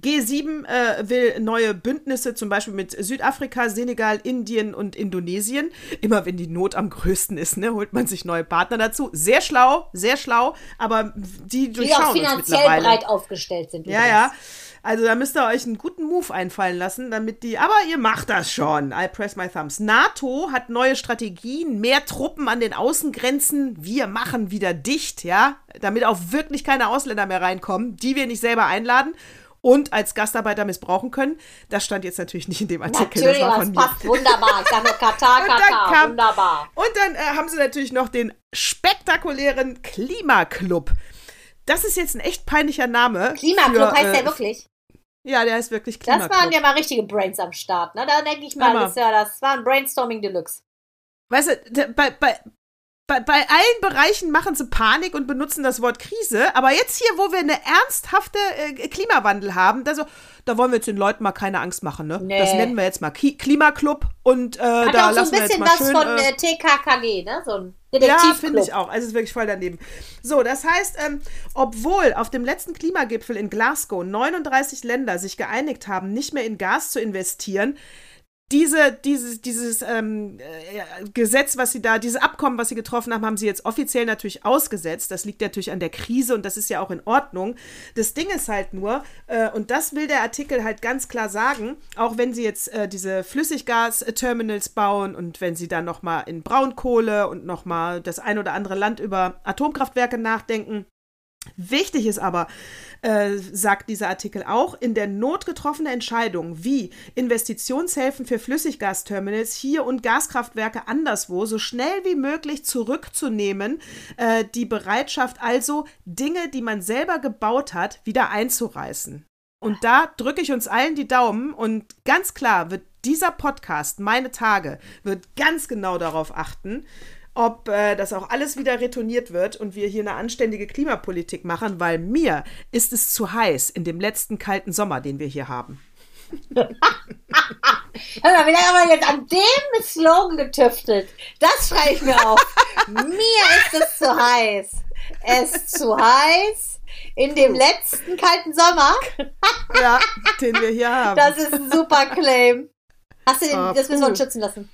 [SPEAKER 3] G7 äh, will neue Bündnisse, zum Beispiel mit Südafrika, Senegal, Indien und Indonesien. Immer wenn die Not am größten ist, ne, holt man sich neue Partner dazu. Sehr schlau, sehr schlau, aber die
[SPEAKER 1] Die auch
[SPEAKER 3] durchschauen uns
[SPEAKER 1] finanziell
[SPEAKER 3] mittlerweile.
[SPEAKER 1] breit aufgestellt sind.
[SPEAKER 3] Ja, ja. Also da müsst ihr euch einen guten Move einfallen lassen, damit die. Aber ihr macht das schon. I press my thumbs. NATO hat neue Strategien, mehr Truppen an den Außengrenzen. Wir machen wieder dicht, ja, damit auch wirklich keine Ausländer mehr reinkommen, die wir nicht selber einladen und als Gastarbeiter missbrauchen können. Das stand jetzt natürlich nicht in dem Artikel.
[SPEAKER 1] Natürlich,
[SPEAKER 3] das war von mir.
[SPEAKER 1] passt wunderbar. Ich sage nur Katar,
[SPEAKER 3] Und dann
[SPEAKER 1] Katar.
[SPEAKER 3] kam-
[SPEAKER 1] Wunderbar.
[SPEAKER 3] Und dann äh, haben sie natürlich noch den spektakulären Klimaclub. Das ist jetzt ein echt peinlicher Name.
[SPEAKER 1] Klimaclub
[SPEAKER 3] für,
[SPEAKER 1] heißt
[SPEAKER 3] äh,
[SPEAKER 1] der wirklich.
[SPEAKER 3] Ja, der heißt wirklich
[SPEAKER 1] Das
[SPEAKER 3] Klimaclub.
[SPEAKER 1] waren ja mal richtige Brains am Start. Ne? Da denke ich mal, das, ja, das war ein Brainstorming Deluxe.
[SPEAKER 3] Weißt du, bei, bei, bei, bei allen Bereichen machen sie Panik und benutzen das Wort Krise, aber jetzt hier, wo wir eine ernsthafte äh, Klimawandel haben, da, so, da wollen wir jetzt den Leuten mal keine Angst machen, ne?
[SPEAKER 1] Nee.
[SPEAKER 3] Das nennen wir jetzt mal Ki Klimaclub und äh,
[SPEAKER 1] Hat
[SPEAKER 3] da
[SPEAKER 1] auch so ein bisschen was
[SPEAKER 3] schön,
[SPEAKER 1] von
[SPEAKER 3] äh,
[SPEAKER 1] äh, TKKG, ne? So ein
[SPEAKER 3] ja, finde ich auch. Also es ist wirklich voll daneben. So, das heißt, ähm, obwohl auf dem letzten Klimagipfel in Glasgow 39 Länder sich geeinigt haben, nicht mehr in Gas zu investieren, diese, dieses, dieses ähm, äh, Gesetz, was sie da, dieses Abkommen, was sie getroffen haben, haben sie jetzt offiziell natürlich ausgesetzt. Das liegt natürlich an der Krise und das ist ja auch in Ordnung. Das Ding ist halt nur, äh, und das will der Artikel halt ganz klar sagen, auch wenn sie jetzt äh, diese Flüssiggas-Terminals bauen und wenn sie dann nochmal in Braunkohle und nochmal das ein oder andere Land über Atomkraftwerke nachdenken, Wichtig ist aber, äh, sagt dieser Artikel auch, in der Not getroffene Entscheidung wie Investitionshilfen für Flüssiggasterminals hier und Gaskraftwerke anderswo so schnell wie möglich zurückzunehmen, äh, die Bereitschaft also, Dinge, die man selber gebaut hat, wieder einzureißen. Und da drücke ich uns allen die Daumen und ganz klar wird dieser Podcast, meine Tage, wird ganz genau darauf achten, ob äh, das auch alles wieder retourniert wird und wir hier eine anständige Klimapolitik machen, weil mir ist es zu heiß in dem letzten kalten Sommer, den wir hier haben.
[SPEAKER 1] Hör mal, wie lange haben wir jetzt an dem Slogan getüftelt? Das schreibe ich mir auf. mir ist es zu heiß. Es ist zu heiß in dem letzten kalten Sommer.
[SPEAKER 3] Ja, den wir hier haben.
[SPEAKER 1] Das ist ein super Claim. Hast du den,
[SPEAKER 3] Ah,
[SPEAKER 1] das müssen wir uns schützen lassen.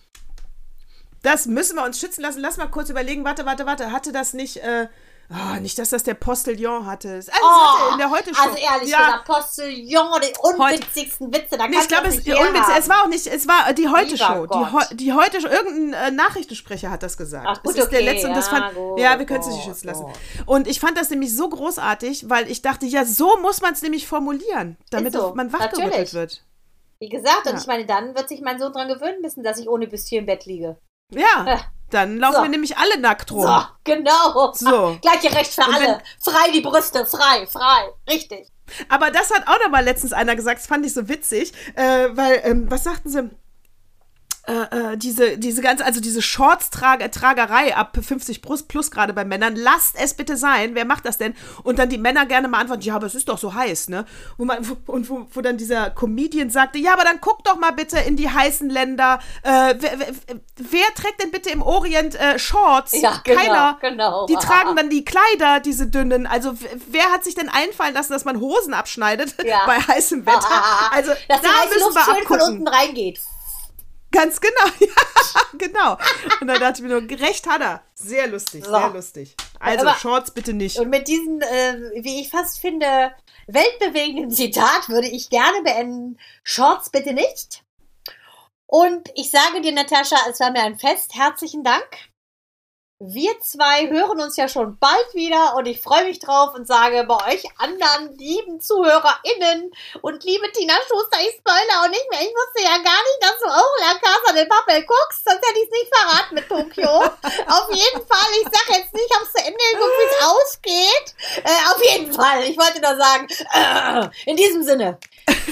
[SPEAKER 3] Das müssen wir uns schützen lassen. Lass mal kurz überlegen. Warte, warte, warte. Hatte das nicht. Äh, oh, nicht, dass das der Postillon hatte. Also, das hatte in der heute
[SPEAKER 1] also ehrlich
[SPEAKER 3] ja,
[SPEAKER 1] gesagt, Postillon, die unwitzigsten Witze, da
[SPEAKER 3] Nee, ich glaube, es, die
[SPEAKER 1] nicht herhaben.
[SPEAKER 3] es war auch nicht, es war die Heute
[SPEAKER 1] Lieber
[SPEAKER 3] Show. Die,
[SPEAKER 1] Gott.
[SPEAKER 3] Heu- die Heute Show, irgendein äh, Nachrichtensprecher hat das gesagt.
[SPEAKER 1] Ach, gut,
[SPEAKER 3] das ist der
[SPEAKER 1] okay,
[SPEAKER 3] letzte und das
[SPEAKER 1] ja,
[SPEAKER 3] fand,
[SPEAKER 1] gut,
[SPEAKER 3] ja, wir können es nicht
[SPEAKER 1] gut,
[SPEAKER 3] schützen lassen.
[SPEAKER 1] gut.
[SPEAKER 3] Und ich fand das nämlich so großartig, weil ich dachte, ja, so muss man es nämlich formulieren, damit
[SPEAKER 1] so,
[SPEAKER 3] man wachgerüttelt wird.
[SPEAKER 1] Wie gesagt, und
[SPEAKER 3] Ja.
[SPEAKER 1] ich meine, dann wird sich mein Sohn dran gewöhnen müssen, dass ich ohne Büstchen im Bett liege.
[SPEAKER 3] Ja,
[SPEAKER 1] Äh,
[SPEAKER 3] dann laufen
[SPEAKER 1] so.
[SPEAKER 3] wir nämlich alle nackt rum.
[SPEAKER 1] So, genau.
[SPEAKER 3] So.
[SPEAKER 1] Gleiche Recht für alle. Frei die Brüste, frei, frei. Richtig.
[SPEAKER 3] Aber das hat auch noch mal letztens einer gesagt, das fand ich so witzig, äh, weil, ähm, was sagten sie? Äh, äh, diese, diese ganze, also diese Shorts-Tragerei ab 50 plus, plus gerade bei Männern, lasst es bitte sein. Wer macht das denn? Und dann die Männer gerne mal antworten, ja, aber es ist doch so heiß, ne? Wo man, wo, und wo, wo dann dieser Comedian sagte, ja, aber dann guck doch mal bitte in die heißen Länder. Äh, wer, wer, wer trägt denn bitte im Orient äh, Shorts?
[SPEAKER 1] Ja, genau,
[SPEAKER 3] Keiner.
[SPEAKER 1] genau.
[SPEAKER 3] Die tragen dann die Kleider, diese dünnen. Also wer hat sich denn einfallen lassen, dass man Hosen abschneidet
[SPEAKER 1] Ja.
[SPEAKER 3] bei heißem Wetter? Also
[SPEAKER 1] Dass die
[SPEAKER 3] da
[SPEAKER 1] heiße
[SPEAKER 3] müssen
[SPEAKER 1] Luft
[SPEAKER 3] wir
[SPEAKER 1] schön von
[SPEAKER 3] abgucken.
[SPEAKER 1] unten reingeht.
[SPEAKER 3] Ganz genau, ja, genau. Und dann dachte ich mir nur, recht hat er. Sehr lustig,
[SPEAKER 1] So.
[SPEAKER 3] sehr lustig. Also
[SPEAKER 1] Aber-
[SPEAKER 3] Shorts bitte nicht.
[SPEAKER 1] Und mit diesem, äh, wie ich fast finde, weltbewegenden Zitat würde ich gerne beenden. Shorts bitte nicht. Und ich sage dir, Natascha, es war mir ein Fest. Herzlichen Dank. Wir zwei hören uns ja schon bald wieder und ich freue mich drauf und sage bei euch anderen lieben ZuhörerInnen und liebe Tina Schuster, ich spoiler auch nicht mehr. Ich wusste ja gar nicht, dass du auch La Casa del Papel guckst, sonst hätte ich es nicht verraten mit Tokio. auf jeden Fall, ich sag jetzt nicht, ich habe zu Ende geguckt, wie es ausgeht. Äh, auf jeden Fall, ich wollte nur sagen, äh, in diesem Sinne,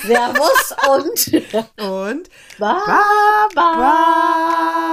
[SPEAKER 1] Servus und
[SPEAKER 3] Und
[SPEAKER 1] Bye.
[SPEAKER 3] Baba.